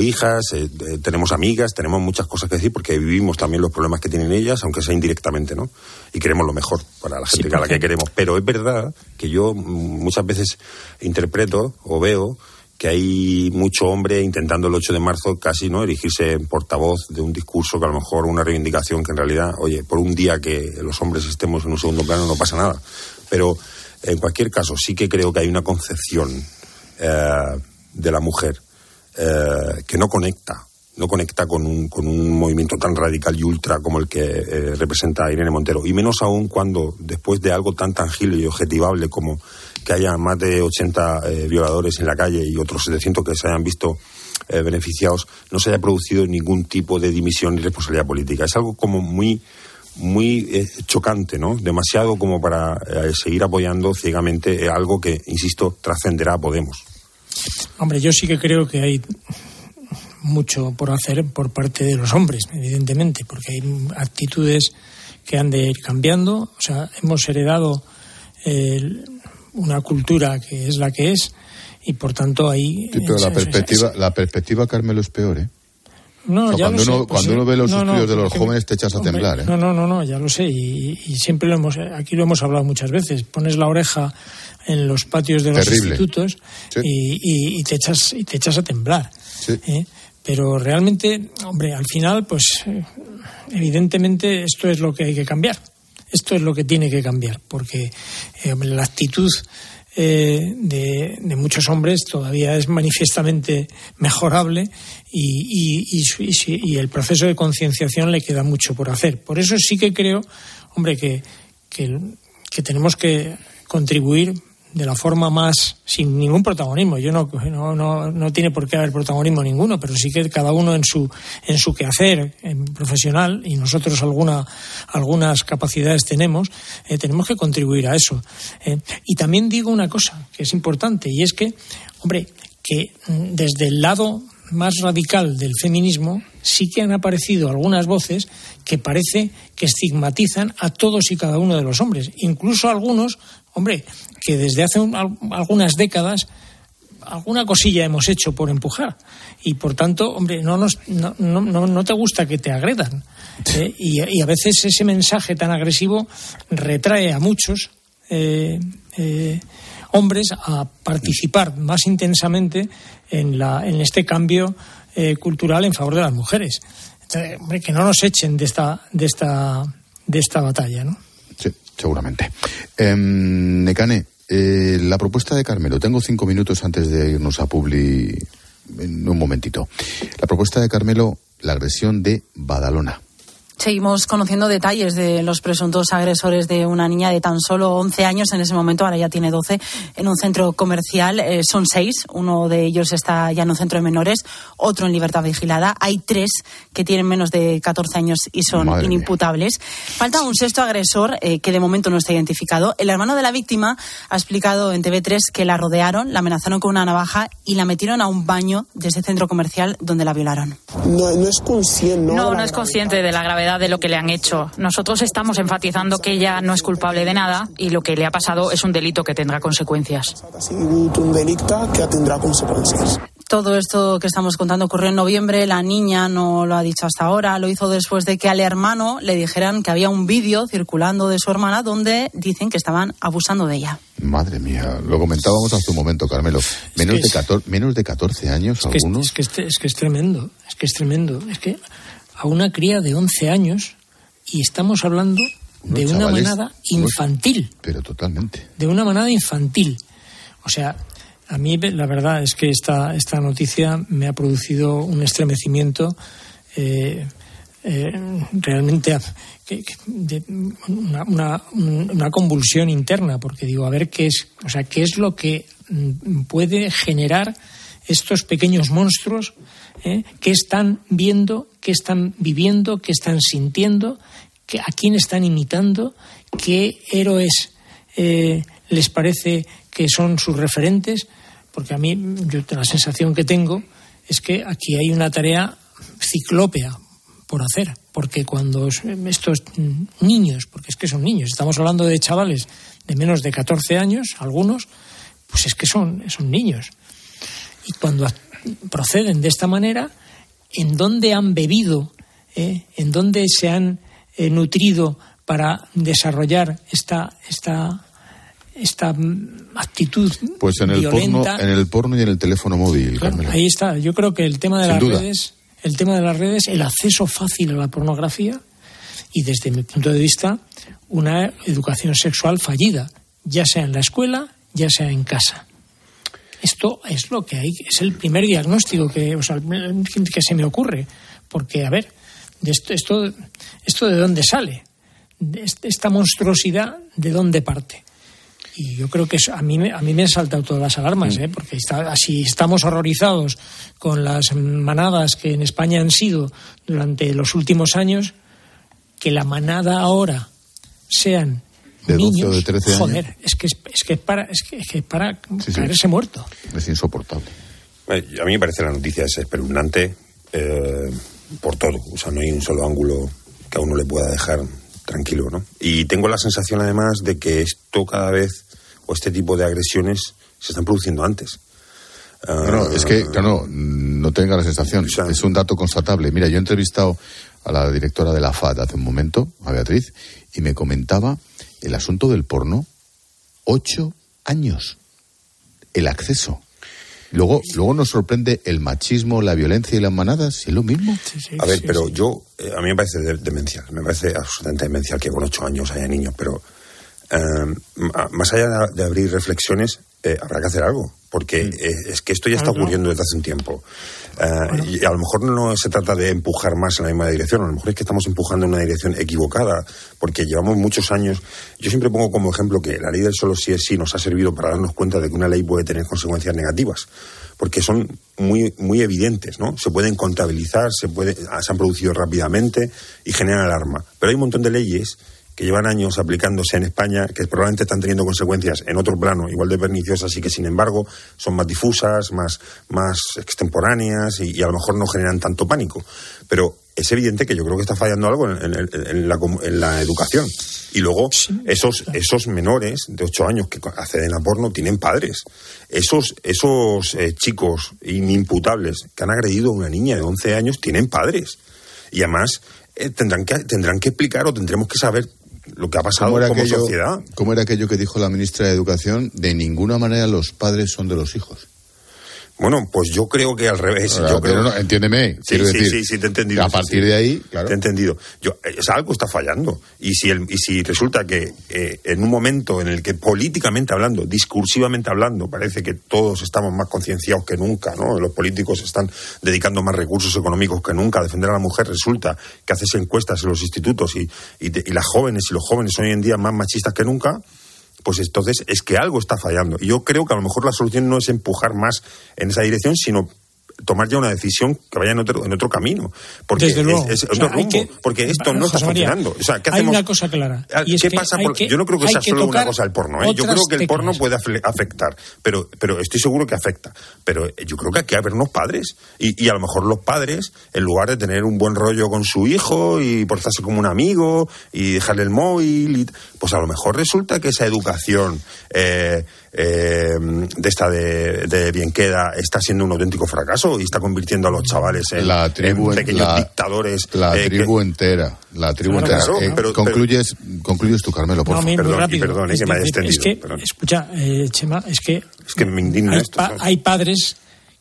hijas, eh, tenemos amigas, tenemos muchas cosas que decir porque vivimos también los problemas que tienen ellas, aunque sea indirectamente, ¿no? Y queremos lo mejor para la gente a la que queremos. Pero es verdad que yo mm, muchas veces interpreto o veo que hay mucho hombre intentando el 8 de marzo casi no erigirse en portavoz de un discurso que a lo mejor una reivindicación que en realidad, oye, por un día que los hombres estemos en un segundo plano no pasa nada. Pero en cualquier caso sí que creo que hay una concepción eh, de la mujer eh, que no conecta no conecta con un, con un movimiento tan radical y ultra como el que eh, representa Irene Montero. Y menos aún cuando, después de algo tan tangible y objetivable como que haya más de 80 eh, violadores en la calle y otros 700 que se hayan visto eh, beneficiados, no se haya producido ningún tipo de dimisión ni responsabilidad política. Es algo como muy muy chocante, ¿no? Demasiado como para seguir apoyando ciegamente algo que, insisto, trascenderá a Podemos. Hombre, yo sí que creo que hay mucho por hacer por parte de los hombres, evidentemente, porque hay actitudes que han de ir cambiando. O sea, hemos heredado eh, una cultura que es la que es y por tanto ahí. pero la perspectiva, la perspectiva, Carmelo, es peor, ¿eh? No, ya cuando, lo uno, sé, pues cuando uno ve los estudios de los jóvenes te echas a temblar. ¿eh? No, no, no, no, ya lo sé. Y, siempre lo hemos, aquí lo hemos hablado muchas veces. Pones la oreja en los patios de los institutos y, y, te echas, y te echas a temblar. ¿eh? Pero realmente, hombre, al final, pues evidentemente esto es lo que hay que cambiar. Esto es lo que tiene que cambiar, porque eh, la actitud eh, de, muchos hombres todavía es manifiestamente mejorable y, y, el proceso de concienciación le queda mucho por hacer. Por eso sí que creo, hombre, que, que tenemos que contribuir de la forma más sin ningún protagonismo. Yo no, no, no, tiene por qué haber protagonismo ninguno, pero sí que cada uno en su en su quehacer en profesional y nosotros alguna algunas capacidades tenemos, eh, tenemos que contribuir a eso. Eh. y también digo una cosa que es importante y es que, hombre, que mm, desde el lado más radical del feminismo, sí que han aparecido algunas voces que parece que estigmatizan a todos y cada uno de los hombres. Incluso algunos, hombre, que desde hace algunas décadas alguna cosilla hemos hecho por empujar. Y por tanto, hombre, no, nos, no, no, no te gusta que te agredan. ¿eh? Y, a veces ese mensaje tan agresivo retrae a muchos eh, eh, hombres a participar más intensamente en, la, en este cambio cultural en favor de las mujeres. hombre, que no nos echen de esta, de esta, de esta batalla, ¿no? Seguramente. Em, Necane, eh, la propuesta de Carmelo, tengo cinco minutos antes de irnos a Publi en un momentito. La propuesta de Carmelo, la agresión de Badalona. Seguimos conociendo detalles de los presuntos agresores de una niña de tan solo 11 años en ese momento, ahora ya tiene 12, en un centro comercial. Eh, son seis, uno de ellos está ya en un centro de menores, otro en libertad vigilada. Hay tres que tienen menos de 14 años y son inimputables. Falta un sexto agresor eh, que de momento no está identificado. El hermano de la víctima ha explicado en TV3 que la rodearon, la amenazaron con una navaja y la metieron a un baño de ese centro comercial donde la violaron. No, es consciente, no, no es consciente de la gravedad de lo que le han hecho. Nosotros estamos enfatizando que ella no es culpable de nada y lo que le ha pasado es un delito que tendrá consecuencias. Un delito que tendrá consecuencias. Todo esto que estamos contando ocurrió en noviembre. La niña no lo ha dicho hasta ahora. Lo hizo después de que al hermano le dijeran que había un vídeo circulando de su hermana donde dicen que estaban abusando de ella. Madre mía, lo comentábamos hace un momento, Carmelo. Menos, de, 14, menos de 14 años algunos. es, que es, es que es tremendo. Es que es tremendo. Es que a una cría de 11 años y estamos hablando de una manada infantil. Pero totalmente. De una manada infantil. O sea, a mí la verdad es que esta, esta noticia me ha producido un estremecimiento eh, eh, realmente una, una, convulsión interna, porque digo, a ver qué es, o sea, qué es lo que mm, puede generar estos pequeños monstruos ¿eh? qué están viendo, qué están viviendo, qué están sintiendo, a quién están imitando, qué héroes eh, les parece que son sus referentes, porque a mí yo, la sensación que tengo es que aquí hay una tarea ciclópea por hacer, porque cuando estos niños, porque es que son niños, estamos hablando de chavales de menos de 14 años, algunos, pues es que son, son niños. Y cuando proceden de esta manera, en dónde han bebido, ¿eh? en dónde se han eh, nutrido para desarrollar esta, esta, esta actitud pues en el Porno, en el porno y en el teléfono móvil. ahí está. Yo creo que el tema de las redes, el tema de las redes, el acceso fácil a la pornografía y desde mi punto de vista una educación sexual fallida, ya sea en la escuela, ya sea en casa. Esto es lo que hay, es el primer diagnóstico que, que se me ocurre. Porque, a ver, esto, esto, esto de dónde sale, esta monstruosidad de dónde parte. Y yo creo que a mí, a mí me han saltado todas las alarmas, ¿eh? porque está, si estamos horrorizados con las manadas que en España han sido durante los últimos años, que la manada ahora sean de 12 o de 13 años. Joder, es que es, que es para, es que, es para caerse muerto. Es insoportable. A mí me parece la noticia es espeluznante eh, por todo. O sea, no hay un solo ángulo que a uno le pueda dejar tranquilo, ¿no? Y tengo la sensación, además, de que esto cada vez, o este tipo de agresiones, se están produciendo antes. No, es que, claro, no tenga la sensación. es un dato constatable. Mira, yo he entrevistado a la directora de la FAD hace un momento, a Beatriz, y me comentaba el asunto del porno, ocho años. El acceso. Luego, luego nos sorprende el machismo, la violencia y las manadas, es lo mismo. a ver, pero yo, eh, a mí me parece demencial, me parece absolutamente demencial que con ocho años haya niños, pero eh, más allá de abrir reflexiones, eh, habrá que hacer algo, porque mm. es que esto ya está ocurriendo desde hace un tiempo. Eh, y a lo mejor no se trata de empujar más en la misma dirección, a lo mejor es que estamos empujando en una dirección equivocada, porque llevamos muchos años. Yo siempre pongo como ejemplo que la ley del solo sí es sí nos ha servido para darnos cuenta de que una ley puede tener consecuencias negativas, porque son muy, muy evidentes, ¿no? Se pueden contabilizar, se, puede, se han producido rápidamente y generan alarma. Pero hay un montón de leyes que llevan años aplicándose en España, que probablemente están teniendo consecuencias en otro plano igual de perniciosas y que sin embargo son más difusas, más, más extemporáneas y, y a lo mejor no generan tanto pánico. Pero es evidente que yo creo que está fallando algo en, en- en la, com- en la educación. Y luego, esos, esos menores de 8 años que acceden a porno tienen padres. Esos, esos eh, chicos inimputables que han agredido a una niña de 11 años tienen padres. Y además eh, tendrán, que, tendrán que explicar o tendremos que saber lo que ha pasado ¿Cómo era, como aquello, sociedad. cómo era aquello que dijo la ministra de Educación? De ninguna manera los padres son de los hijos. Bueno, pues yo creo que al revés. Ahora, yo pero creo... no, entiéndeme, Sí, quiero sí, decir. sí, sí, te he entendido. A partir sí. de ahí, claro. Te he entendido. Yo, eh, es algo está fallando. Y si, el, y si resulta que eh, en un momento en el que políticamente hablando, discursivamente hablando, parece que todos estamos más concienciados que nunca, ¿no? Los políticos están dedicando más recursos económicos que nunca a defender a la mujer. Resulta que haces encuestas en los institutos y, y, te- y las jóvenes y los jóvenes son hoy en día más machistas que nunca pues entonces es que algo está fallando. Y yo creo que a lo mejor la solución no es empujar más en esa dirección, sino tomar ya una decisión que vaya en otro, en otro camino. Porque Desde es, luego. es otro sea, hay rumbo. que- porque esto no está José María, funcionando. O sea, ¿qué hay hacemos? una cosa clara. Ah, y es ¿Qué que pasa? hay por- que- yo no creo que hay sea solo una cosa el porno. ¿eh? Yo creo que el porno puede afectar, pero, pero estoy seguro que afecta. Pero yo creo que hay que haber unos padres. Y, y a lo mejor los padres, en lugar de tener un buen rollo con su hijo y portarse como un amigo y dejarle el móvil, y- pues a lo mejor resulta que esa educación eh, eh, de esta de, de bien queda está siendo un auténtico fracaso y está convirtiendo a los chavales en, La tribu, en en- pequeños la- dictadores. La eh, que- tribu entera. La tribu Claro, entera. claro, Eh, pero- concluyes, concluyes tú, Carmelo, por No, favor. muy Perdón, y rápido. perdón, Es que me haya es extendido, que, perdón. escucha, eh, Chema, es que, Es que me indigna hay, esto. pa- ¿sabes? hay padres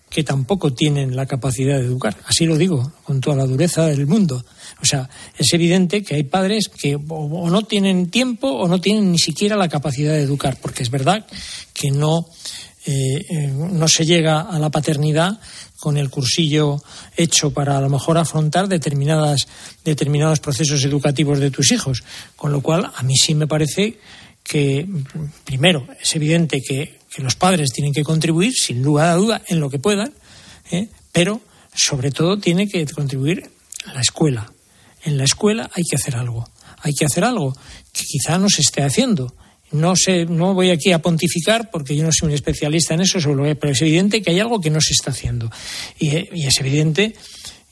que tampoco tienen la capacidad de educar. Así lo digo, con toda la dureza del mundo. O sea, es evidente que hay padres que o, o no tienen tiempo o no tienen ni siquiera la capacidad de educar, porque es verdad que no, eh, no se llega a la paternidad con el cursillo hecho para a lo mejor afrontar determinadas, determinados procesos educativos de tus hijos. Con lo cual, a mí sí me parece que, primero, es evidente que, los padres tienen que contribuir, sin lugar a duda, en lo que puedan, ¿eh? pero sobre todo tiene que contribuir la escuela. En la escuela hay que hacer algo. Hay que hacer algo que quizá no se esté haciendo. No sé, no voy aquí a pontificar porque yo no soy un especialista en eso, pero es evidente que hay algo que no se está haciendo. Y, eh, y es evidente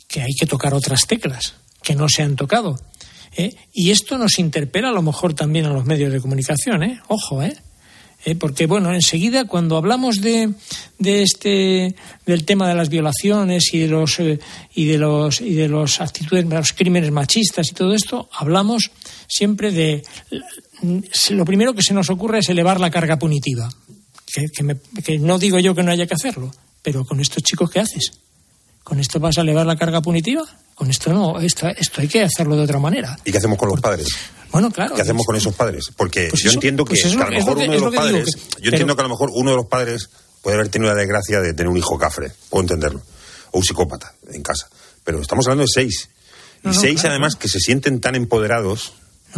que hay que tocar otras teclas que no se han tocado. ¿eh? Y esto nos interpela a lo mejor también a los medios de comunicación, ¿eh? Ojo, ¿eh? Eh, porque bueno enseguida cuando hablamos de, de este del tema de las violaciones y de los y de los y de los actitudes de los crímenes machistas y todo esto hablamos siempre de lo primero que se nos ocurre es elevar la carga punitiva. Que, que me- que no digo yo que no haya que hacerlo pero con estos chicos qué haces con esto vas a elevar la carga punitiva con esto no esto esto hay que hacerlo de otra manera. ¿Y qué hacemos con los padres? bueno claro. ¿Qué hacemos con esos padres? Porque Pues yo eso- entiendo que, pues a lo mejor uno de los padres, yo entiendo que a lo mejor uno de los padres puede haber tenido la desgracia de tener un hijo cafre, puedo entenderlo, o un psicópata en casa, pero estamos hablando de seis. Y No, seis claro, además que se sienten tan empoderados,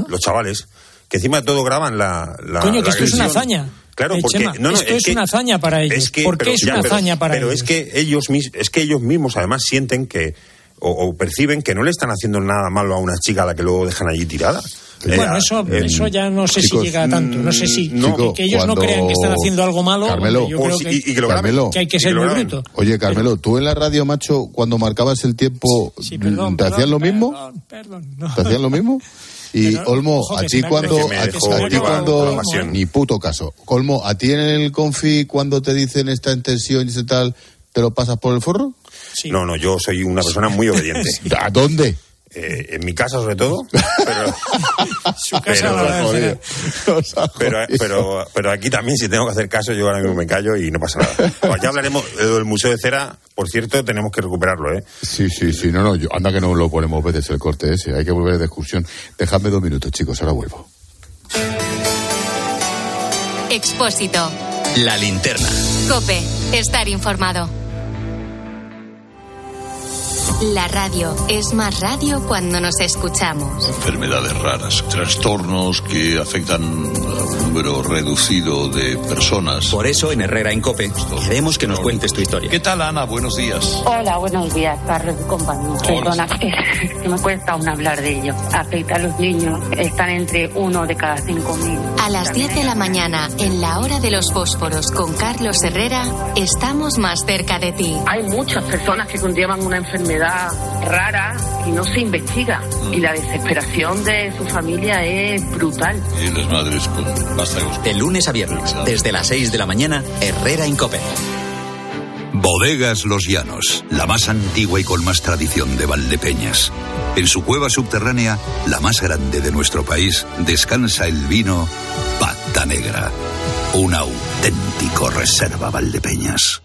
los chavales, que encima de todo graban la... la Coño, que la esto es una hazaña. Claro, Eh, porque Chema, no, no, esto es, que- una hazaña para ellos. es que- ¿Por qué pero es ya, una pero- hazaña para pero ellos? es que ellos es que ellos mismos además sienten que o, o perciben que no le están haciendo nada malo a una chica a la que luego dejan allí tirada. Bueno, Eh, eso, eh, eso ya no sé chicos, si llega a tanto. No sé si no, que, que ellos cuando- no crean que están haciendo algo malo. Carmelo, yo creo que, y, y que lo. Carmelo. que hay que ser muy bruto. Oye, Carmelo, tú en la radio, macho, cuando marcabas el tiempo, Sí, perdón, ¿te perdón, hacían lo mismo? Perdón, perdón, no. ¿te hacían lo mismo? [laughs] Y Pero, Olmo, ojo, a ti cuando, a, ti cuando, ni puto caso. Colmo, ¿a ti en el confi cuando te dicen esta intención y ese tal, te lo pasas por el forro? Sí. No, no, yo soy una persona muy obediente. [laughs] ¿A dónde? Eh, en mi casa sobre todo, pero, [laughs] Su casa pero- aquí también si tengo que hacer caso yo ahora mismo me callo y no pasa nada. Pues ya hablaremos del Museo de Cera, por cierto, tenemos que recuperarlo, ¿eh? Sí, sí, sí, no, no, yo, anda que no lo ponemos veces el corte ese, hay que volver de excursión. Dejadme dos minutos, chicos, ahora vuelvo. Expósito. La linterna. Cope. Estar informado. La radio es más radio cuando nos escuchamos. Enfermedades raras, trastornos que afectan a un número reducido de personas. Por eso en Herrera en Cope queremos que nos cuentes tu historia. ¿Qué tal, Ana? Buenos días. Hola, buenos días, Carlos y compañía. Perdona, es [laughs] que me cuesta aún hablar de ello. Afecta a los niños, están entre uno de cada cinco mil. A las 10 de la mañana, en la hora de los fósforos con Carlos Herrera, estamos más cerca de ti. Hay muchas personas que conllevan una enfermedad rara y no se investiga. Y la desesperación de su familia es brutal. Y las madres con vástagos. De lunes a viernes, desde las 6 de la mañana, Herrera en Cope. Bodegas Los Llanos, la más antigua y con más tradición de Valdepeñas. En su cueva subterránea, la más grande de nuestro país, descansa el vino Pata Negra, un auténtico reserva Valdepeñas.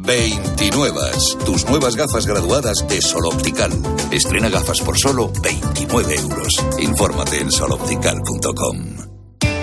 29. Tus nuevas gafas graduadas de Sol Optical. Estrena gafas por solo 29 euros. Infórmate en soloptical.com.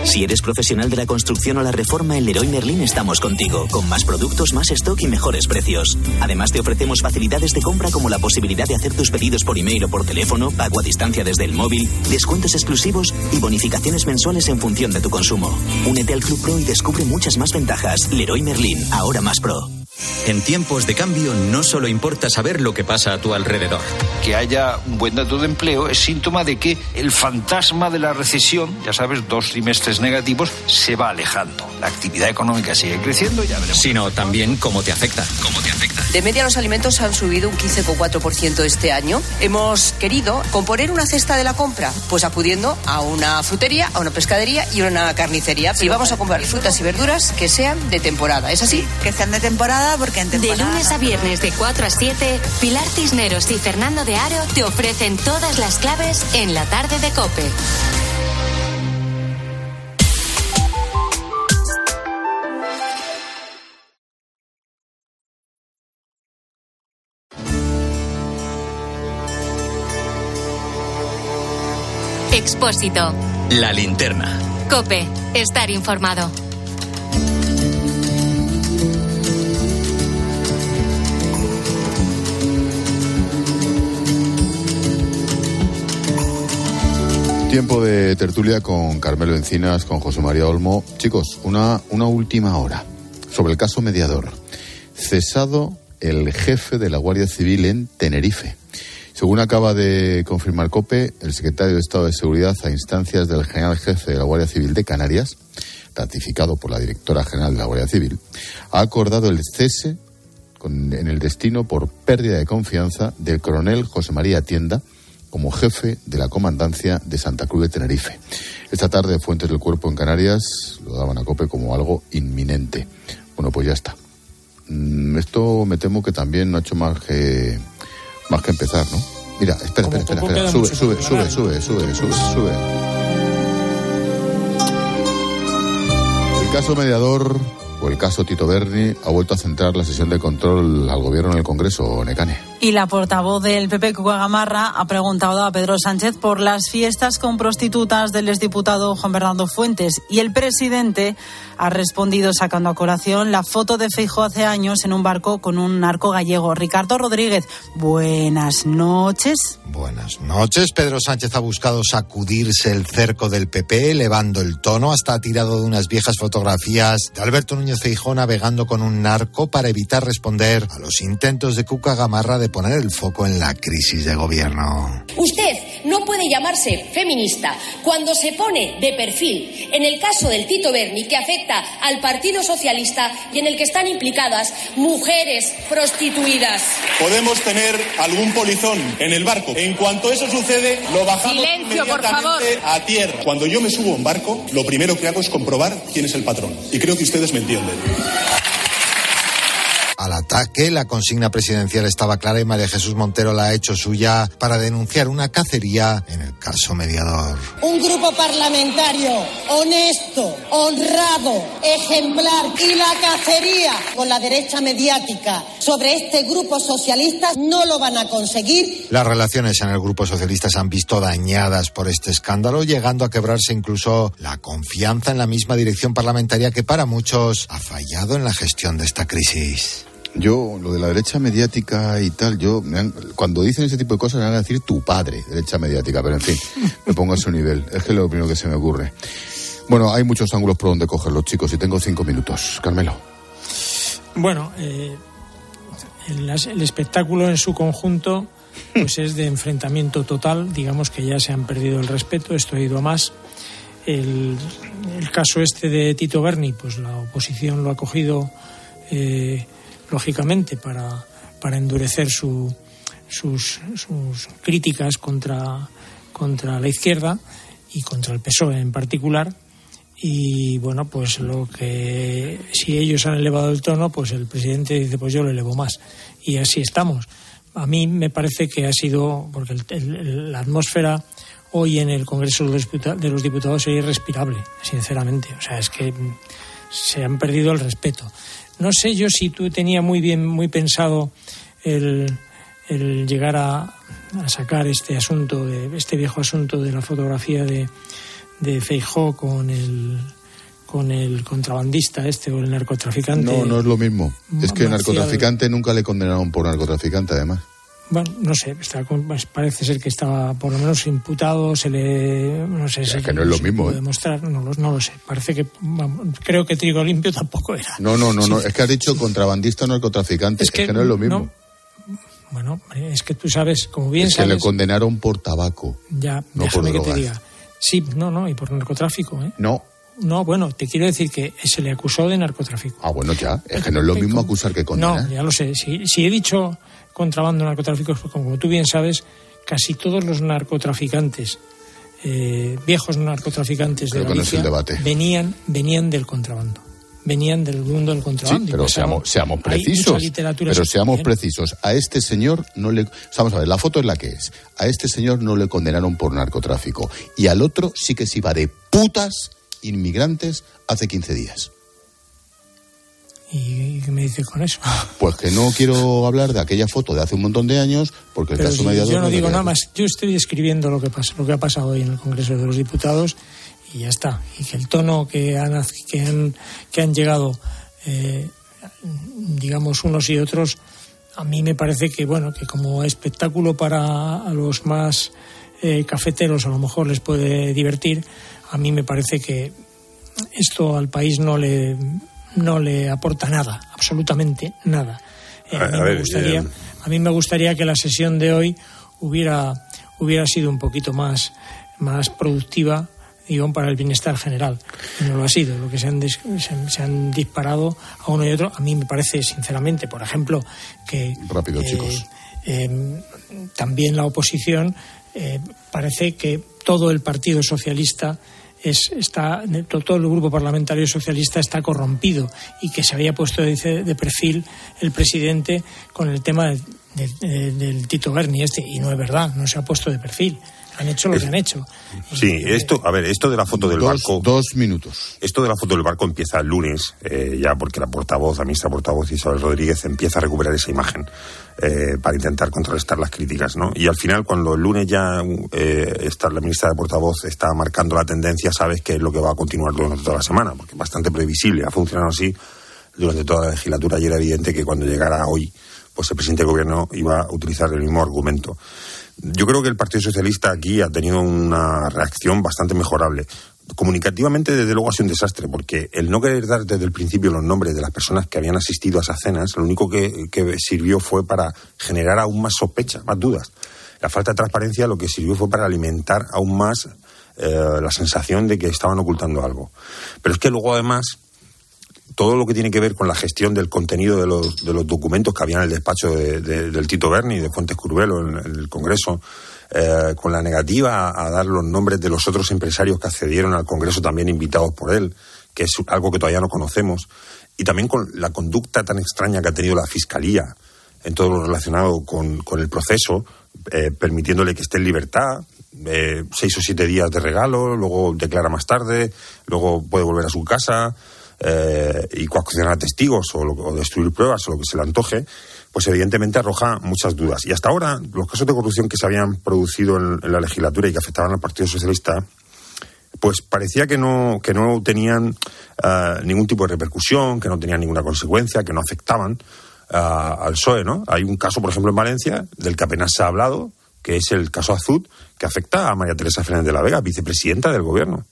Si eres profesional de la construcción o la reforma, en Leroy Merlin estamos contigo, con más productos, más stock y mejores precios. Además, te ofrecemos facilidades de compra como la posibilidad de hacer tus pedidos por email o por teléfono, pago a distancia desde el móvil, descuentos exclusivos y bonificaciones mensuales en función de tu consumo. Únete al Club Pro y descubre muchas más ventajas. Leroy Merlin, ahora más pro. En tiempos de cambio no solo importa saber lo que pasa a tu alrededor. Que haya un buen dato de empleo es síntoma de que el fantasma de la recesión, ya sabes, dos trimestres negativos, se va alejando. La actividad económica sigue creciendo, ya veremos. Sino también cómo te afecta. Cómo te afecta. De media los alimentos han subido un 15,4% este año. Hemos querido componer una cesta de la compra, pues acudiendo a una frutería, a una pescadería y a una carnicería. Y vamos a comprar frutas y verduras que sean de temporada. ¿Es así? Que sean de temporada porque en De lunes a viernes de 4 a 7, Pilar Cisneros y Fernando de Aro te ofrecen todas las claves en la tarde de Cope. Expósito. La linterna. Cope. Estar informado. Tiempo de tertulia con Carmelo Encinas, con José María Olmo. Chicos, una, una última hora sobre el caso mediador. Cesado el jefe de la Guardia Civil en Tenerife. Según acaba de confirmar COPE, el secretario de Estado de Seguridad a instancias del general jefe de la Guardia Civil de Canarias, ratificado por la directora general de la Guardia Civil, ha acordado el cese con- en el destino por pérdida de confianza del coronel José María Tienda como jefe de la comandancia de Santa Cruz de Tenerife. Esta tarde, fuentes del cuerpo en Canarias lo daban a COPE como algo inminente. Bueno, pues ya está. Mm, Esto me temo que también no ha hecho más que, más que empezar, ¿no? Mira, espera, espera, espera, espera. Sube, sube, sube, sube, sube, sube, sube. El caso mediador o el caso Tito Berni ha vuelto a centrar la sesión de control al gobierno en el Congreso, Necane. Y la portavoz del PP, Cuca Gamarra, ha preguntado a Pedro Sánchez por las fiestas con prostitutas del exdiputado Juan Bernardo Fuentes. Y el presidente ha respondido sacando a colación la foto de Feijo hace años en un barco con un narco gallego. Ricardo Rodríguez, buenas noches. Buenas noches. Pedro Sánchez ha buscado sacudirse el cerco del PP, elevando el tono. Hasta ha tirado de unas viejas fotografías de Alberto Núñez Feijóo navegando con un narco para evitar responder a los intentos de Cuca Gamarra de poner el foco en la crisis de gobierno. Usted no puede llamarse feminista cuando se pone de perfil en el caso del Tito Berni, que afecta al Partido Socialista y en el que están implicadas mujeres prostituidas. Podemos tener algún polizón en el barco. En cuanto eso sucede, lo bajamos Silencio, por inmediatamente a tierra. Cuando yo me subo a un barco, lo primero que hago es comprobar quién es el patrón. Y creo que ustedes me entienden. feeling. Al ataque, la consigna presidencial estaba clara y María Jesús Montero la ha hecho suya para denunciar una cacería en el caso mediador. Un grupo parlamentario honesto, honrado, ejemplar y la cacería con la derecha mediática sobre este grupo socialista no lo van a conseguir. Las relaciones en el Grupo Socialista se han visto dañadas por este escándalo, llegando a quebrarse incluso la confianza en la misma dirección parlamentaria que para muchos ha fallado en la gestión de esta crisis. Yo, lo de la derecha mediática y tal, yo, me han- cuando dicen ese tipo de cosas, me van a decir tu padre, derecha mediática, pero en fin, me pongo a su nivel. Es que es lo primero que se me ocurre. Bueno, hay muchos ángulos por donde cogerlos, chicos, y tengo cinco minutos. Carmelo. Bueno, eh, el, el espectáculo en su conjunto pues es de enfrentamiento total. Digamos que ya se han perdido el respeto. Esto ha ido a más. El, el caso este de Tito Berni, pues la oposición lo ha cogido eh, lógicamente para, para endurecer su, sus, sus críticas contra, contra la izquierda y contra el PSOE en particular. Y bueno, pues lo que si ellos han elevado el tono, pues el presidente dice, pues yo lo elevo más. Y así estamos. A mí me parece que ha sido, porque el- el- la atmósfera hoy en el Congreso de los Diputados es irrespirable, sinceramente. O sea, es que se han perdido el respeto. No sé yo si tú tenía muy bien, muy pensado el, el llegar a, a sacar este asunto, de, este viejo asunto de la fotografía de, de Feijó con el con el contrabandista este o el narcotraficante. No, no es lo mismo. Es que Marcial. narcotraficante nunca le condenaron por narcotraficante, además. Bueno, no sé, está pues parece ser que estaba por lo menos imputado, se le. No sé si que no es lo se mismo, ¿eh? demostrar, no, lo- no lo sé. Parece que. vamos, creo que Trigo Limpio tampoco era. No, no, no, Sí. no. Es que has dicho contrabandista o narcotraficante. Es que, no es lo mismo. no, bueno, es que tú sabes, como bien es que le sabes. condenaron por tabaco. Ya, no déjame por que te drogas. diga. Sí, no, no, y por narcotráfico, ¿eh? No. No, bueno, te quiero decir que se le acusó de narcotráfico. Ah, bueno, ya. Es que no es lo mismo acusar que condenar. No, ya lo sé. Si, si he dicho contrabando narcotráfico, es porque, como tú bien sabes, casi todos los narcotraficantes, eh, viejos narcotraficantes de Creo Galicia, venían, venían del contrabando. Venían del mundo del Sí, contrabando. pero Y seamos, seamos precisos. Pero seamos precisos. A este señor no le. Vamos a ver, la foto es la que es. A este señor no le condenaron por narcotráfico. Y al otro sí que se iba de putas inmigrantes hace 15 días. ¿Y qué me dices con eso? [laughs] Pues que no quiero hablar de aquella foto de hace un montón de años, porque el Pero caso si mediador. yo no digo nada más. Yo estoy describiendo lo que pasa, lo que ha pasado hoy en el Congreso de los Diputados y ya está. Y que el tono que han que han, que han llegado, eh, digamos unos y otros, a mí me parece que bueno que como espectáculo para a los más eh, cafeteros a lo mejor les puede divertir. A mí me parece que esto al país no le no le aporta nada, absolutamente nada. Eh, a, A- mí ver, gustaría, eh, a mí me gustaría que la sesión de hoy hubiera hubiera sido un poquito más más productiva digo para el bienestar general y no lo ha sido lo que se han, dis- se, se han disparado a uno y otro a mí me parece sinceramente por ejemplo que Rápido, eh, chicos. eh, también la oposición eh, parece que todo el Partido Socialista es, está to- todo el grupo parlamentario socialista está corrompido y que se había puesto de, de perfil el presidente con el tema de- de- de- del Tito Berni este y no es verdad no se ha puesto de perfil han hecho lo que han hecho. Sí, esto, a ver, esto de la foto del Dos, barco. dos minutos. Esto de la foto del barco empieza el lunes, eh, ya porque la portavoz, la ministra portavoz Isabel Rodríguez empieza a recuperar esa imagen eh, para intentar contrarrestar las críticas, ¿no? Y al final, cuando el lunes ya eh, está, la ministra de portavoz está marcando la tendencia, sabes que es lo que va a continuar durante toda la semana, porque es bastante previsible, ha funcionado así durante toda la legislatura y era evidente que cuando llegara hoy, pues el presidente del gobierno iba a utilizar el mismo argumento. Yo creo que el Partido Socialista aquí ha tenido una reacción bastante mejorable. Comunicativamente, desde luego, ha sido un desastre, porque el no querer dar desde el principio los nombres de las personas que habían asistido a esas cenas, lo único que, sirvió fue para generar aún más sospecha, más dudas. La falta de transparencia lo que sirvió fue para alimentar aún más eh, la sensación de que estaban ocultando algo. Pero es que luego, además, todo lo que tiene que ver con la gestión del contenido de los, de los documentos que había en el despacho de- de- del Tito Berni, de Fuentes Curvelo, en, en el Congreso, eh, con la negativa a, a dar los nombres de los otros empresarios que accedieron al Congreso también invitados por él, que es algo que todavía no conocemos, y también con la conducta tan extraña que ha tenido la Fiscalía en todo lo relacionado con, el proceso, eh, permitiéndole que esté en libertad, eh, seis o siete días de regalo, luego declara más tarde, luego puede volver a su casa y coaccionar testigos o, o destruir pruebas o lo que se le antoje, pues evidentemente arroja muchas dudas. Y hasta ahora, los casos de corrupción que se habían producido en, en la legislatura y que afectaban al Partido Socialista, pues parecía que no, que no tenían eh, ningún tipo de repercusión, que no tenían ninguna consecuencia, que no afectaban ah, al PSOE, ¿no? Hay un caso, por ejemplo, en Valencia, del que apenas se ha hablado, que es el caso Azud, que afecta a María Teresa Fernández de la Vega, vicepresidenta del Gobierno,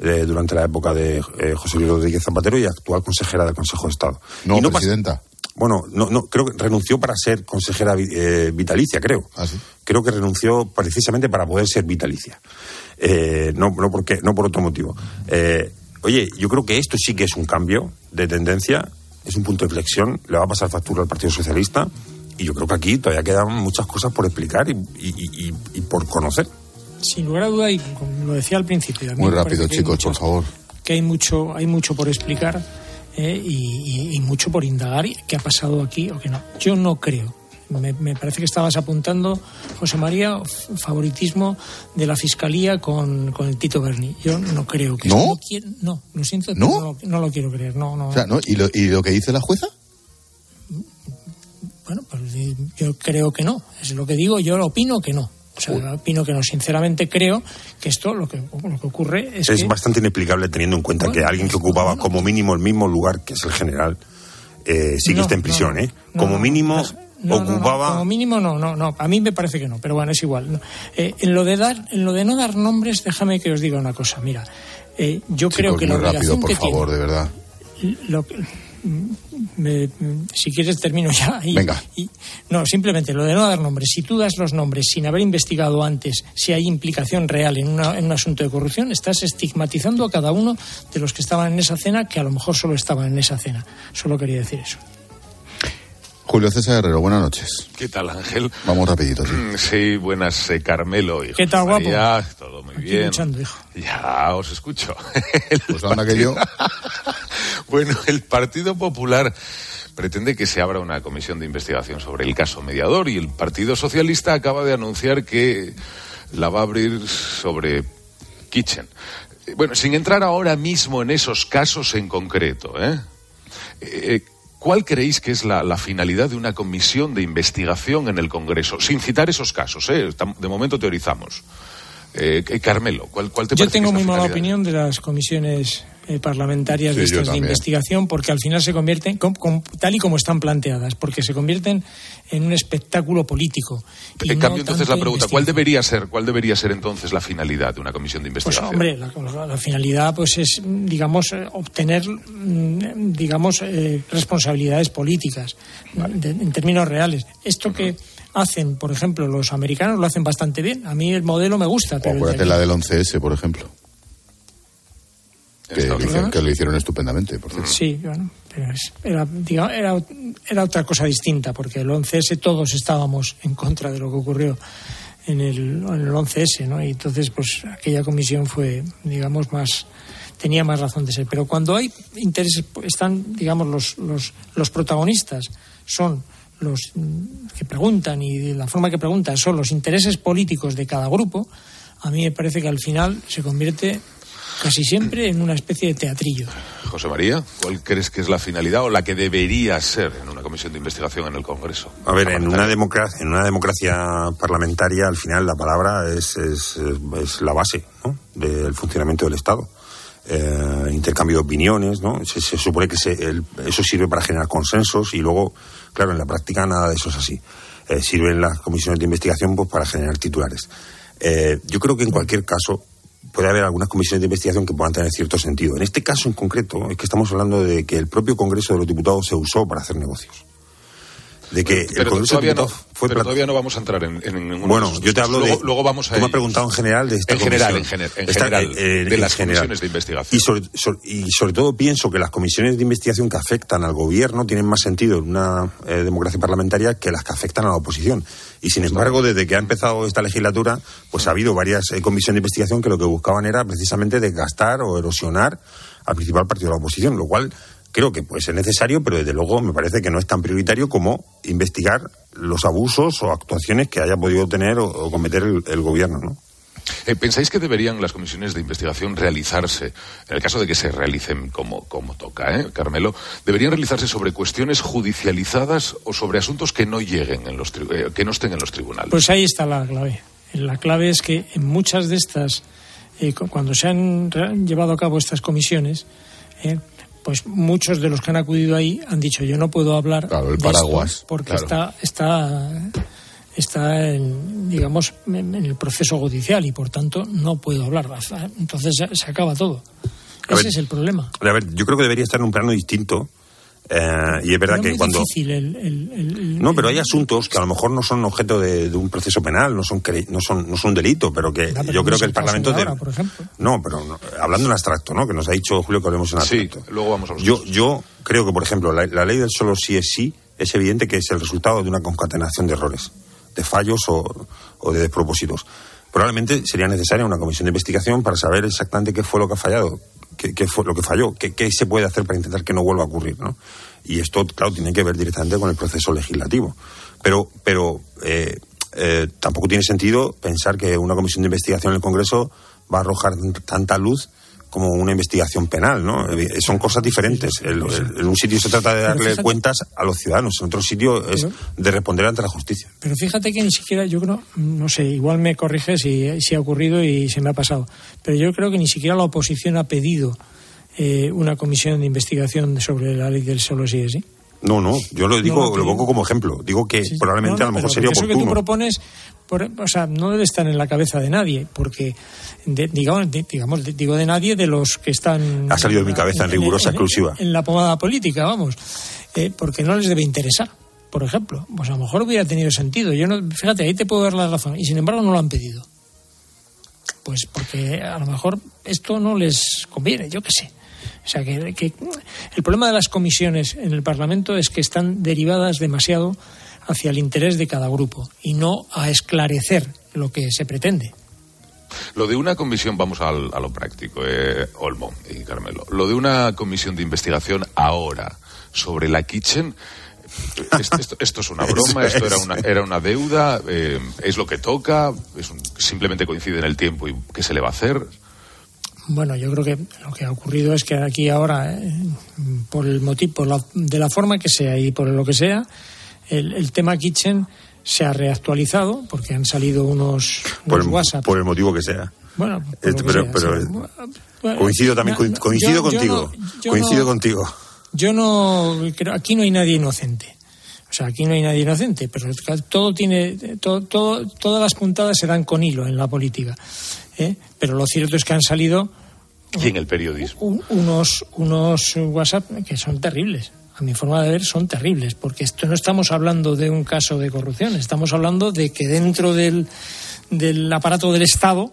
eh, durante la época de eh, José Luis Rodríguez Zapatero y actual consejera del Consejo de Estado. No, Y pasa- presidenta. Bueno, no, no, creo que renunció para ser consejera eh, vitalicia, creo. ¿Ah, sí? Creo que renunció precisamente para poder ser vitalicia. Eh, no, no, porque, no por otro motivo. Eh, oye, yo creo que esto sí que es un cambio de tendencia, es un punto de flexión, le va a pasar factura al Partido Socialista y yo creo que aquí todavía quedan muchas cosas por explicar y, y- y- y- y por conocer. Sin lugar a duda, y como lo decía al principio, Muy rápido, chicos, mucho- por favor. que hay mucho, hay mucho por explicar eh, y, y- y mucho por indagar qué ha pasado aquí o qué no. Yo no creo. Me, me parece que estabas apuntando, José María, favoritismo de la Fiscalía con, con el Tito Berni. Yo no creo que... ¿No? quiero- no, lo siento, ¿No? no, lo- no lo quiero creer. No, no. O sea, ¿no? ¿Y, lo, ¿Y lo que dice la jueza? Bueno, pues eh, yo creo que no. Es lo que digo, yo opino que no. O sea, opino que no. Sinceramente creo que esto lo que, lo que ocurre es, Es que... bastante inexplicable teniendo en cuenta que alguien que ocupaba como mínimo el mismo lugar que es el general eh, sí que No, está en prisión, no, ¿eh? Como mínimo no, no, no, ocupaba... como mínimo no, no, no. A mí me parece que no, pero bueno, es igual. Eh, en lo de dar, en lo de no dar nombres, déjame que os diga una cosa. Mira, eh, yo creo que la muy rápido, obligación por que favor, de verdad. lo mm, si quieres termino ya. Y- Venga. y- no, simplemente lo de no dar nombres. Si tú das los nombres sin haber investigado antes si hay implicación real en, una- en un asunto de corrupción, estás estigmatizando a cada uno de los que estaban en esa cena, que a lo mejor solo estaban en esa cena. Solo quería decir eso. Julio César Herrero, buenas noches. ¿Qué tal, Ángel? Vamos rapidito, sí. Mm, Sí, buenas, eh, Carmelo. y ¿Qué tal, guapo? María, Todo muy Aquí bien. luchando, hijo. Ya os escucho. [laughs] Pues anda que yo. Bueno, [laughs] el Partido Popular pretende que se abra una comisión de investigación sobre el caso mediador y el Partido Socialista acaba de anunciar que la va a abrir sobre Kitchen. Eh, Bueno, sin entrar ahora mismo en esos casos en concreto, ¿eh? Eh, ¿Cuál creéis que es la, la finalidad de una comisión de investigación en el Congreso? Sin citar esos casos, ¿eh? De momento teorizamos. Eh, eh, Carmelo, ¿cuál, cuál te Yo parece tengo que muy mala opinión de las comisiones eh, parlamentarias Sí, de yo estas de investigación porque al final se convierten, com- com- tal y como están planteadas, porque se convierten en un espectáculo político. y En no cambio, entonces la pregunta, ¿cuál debería ser, cuál debería ser entonces la finalidad de una comisión de Pues investigación? hombre, la, la- la finalidad pues es, digamos, obtener, mm, digamos, eh, responsabilidades políticas de- en términos reales. Esto que hacen, por ejemplo, los americanos lo hacen bastante bien. A mí el modelo me gusta, pero Acuérdate la del 11S, por ejemplo. Que, lo hicieron, que lo hicieron estupendamente, por cierto. Sí, bueno, pero es- era, diga- era, era otra cosa distinta, porque el 11S todos estábamos en contra de lo que ocurrió en el, en el 11S, ¿no? Y entonces, pues aquella comisión fue, digamos, más tenía más razón de ser. Pero cuando hay intereses, están, digamos, los, los, los protagonistas son los que preguntan y de la forma que preguntan son los intereses políticos de cada grupo, a mí me parece que al final se convierte casi siempre en una especie de teatrillo. José María, ¿cuál crees que es la finalidad o la que debería ser en una comisión de investigación en el Congreso? A ver, en una, democracia, en una democracia parlamentaria, al final la palabra es, es, es la base ¿no? del funcionamiento del Estado. Eh, intercambio de opiniones, ¿no? Se, supone que se, el, eso sirve para generar consensos y luego, claro, en la práctica nada de eso es así. Eh, sirven las comisiones de investigación pues, para generar titulares. Eh, yo creo que en cualquier caso puede haber algunas comisiones de investigación que puedan tener cierto sentido. En este caso en concreto es que estamos hablando de que el propio Congreso de los Diputados se usó para hacer negocios. De que pero, el Congreso de todavía, no, fue pero todavía no vamos a entrar en, en ninguno Bueno, de yo te hablo de. luego, luego vamos a Tú me has preguntado en general de esta En general, en, gener- en Esta- general, eh, de en las general. comisiones de investigación. Y sobre, so- y sobre todo pienso que las comisiones de investigación que afectan al gobierno tienen más sentido en una eh, democracia parlamentaria que las que afectan a la oposición. Y sin embargo, desde que ha empezado esta legislatura, pues ha habido varias eh, comisiones de investigación que lo que buscaban era precisamente desgastar o erosionar al principal partido de la oposición, lo cual creo que puede ser necesario, pero desde luego me parece que no es tan prioritario como investigar los abusos o actuaciones que haya podido tener o, o cometer el, el gobierno, ¿no? Eh, ¿Pensáis que deberían las comisiones de investigación realizarse, en el caso de que se realicen como, como toca, ¿eh, Carmelo, deberían realizarse sobre cuestiones judicializadas o sobre asuntos que no lleguen en los tri- eh, que no estén en los tribunales? Pues ahí está la clave. La clave es que en muchas de estas, eh, cu- cuando se han llevado a cabo estas comisiones, eh, pues muchos de los que han acudido ahí han dicho yo no puedo hablar Claro, el de esto paraguas, porque claro. está está está en, digamos en el proceso judicial y por tanto no puedo hablar entonces se, se acaba todo A ese ver, es el problema A ver, yo creo que debería estar en un plano distinto. Eh, y es verdad Pero que cuando. difícil el- el- el- el- No, pero hay asuntos que a lo mejor no son objeto de, de un proceso penal, no son, cre- no son, no son un delito, pero que Ah, pero yo creo que el Parlamento. de debe- ahora, por ejemplo. No, pero no, hablando en abstracto, ¿no? Que nos ha dicho Julio que hablemos en Sí, abstracto. luego vamos a los Yo, yo creo que, por ejemplo, la, la ley del solo sí es sí es evidente que es el resultado de una concatenación de errores, de fallos o, o de despropósitos. Probablemente sería necesaria una comisión de investigación para saber exactamente qué fue lo que ha fallado, qué, fue lo que falló, qué, qué se puede hacer para intentar que no vuelva a ocurrir, ¿no? Y esto, claro, tiene que ver directamente con el proceso legislativo. Pero, pero eh, eh, tampoco tiene sentido pensar que una comisión de investigación en el Congreso va a arrojar tanta luz como una investigación penal, ¿no? Eh, Son cosas diferentes. El- el- en un sitio se trata de darle fíjate- cuentas a los ciudadanos, en otro sitio es de responder ante la justicia. Pero fíjate que ni siquiera, yo creo, no sé, igual me corriges si, si ha ocurrido y se me ha pasado, pero yo creo que ni siquiera la oposición ha pedido eh, una comisión de investigación sobre la ley del solo sí es sí. No, no, yo lo digo, no, lo pongo como ejemplo. Digo que probablemente No, a lo mejor sería porque Eso que oportuno. tú propones, por- o sea, no debe estar en la cabeza de nadie, porque, de- digamos, de- digamos, de- digo de nadie de los que están. Ha salido de mi cabeza en rigurosa exclusiva. En la pomada política, vamos, eh, porque no les debe interesar. Por ejemplo, pues a lo mejor hubiera tenido sentido. Yo no, fíjate, ahí te puedo dar la razón. Y sin embargo no lo han pedido. Pues porque a lo mejor esto no les conviene, yo qué sé. O sea, que, que el problema de las comisiones en el Parlamento es que están derivadas demasiado hacia el interés de cada grupo y no a esclarecer lo que se pretende. Lo de una comisión, vamos al- a lo práctico, eh, Olmo y Carmelo. Lo de una comisión de investigación ahora sobre la Kitchen. eh, Esto, esto- esto es una [laughs] broma, esto era una, era una deuda, eh, es lo que toca, es un- simplemente coincide en el tiempo y qué se le va a hacer. Bueno, yo creo que lo que ha ocurrido es que aquí ahora, eh, por el motivo, por la- de la forma que sea y por lo que sea, el, el tema Kitchen se ha reactualizado porque han salido unos, por, unos el, WhatsApp. por el motivo que sea. Bueno, por Este, lo que pero, sea, pero, sí. Bueno, coincido también, no, coin- no, coincido yo- yo contigo. no- yo coincido no- contigo. Yo no creo, aquí no hay nadie inocente. O sea, aquí no hay nadie inocente, pero todo tiene, todo, todo- todas las puntadas se dan con hilo en la política. ¿eh? Pero lo cierto es que han salido Y en el periodismo. un- unos, unos WhatsApp que son terribles. A mi forma de ver, son terribles, porque esto no estamos hablando de un caso de corrupción, estamos hablando de que dentro del, del aparato del Estado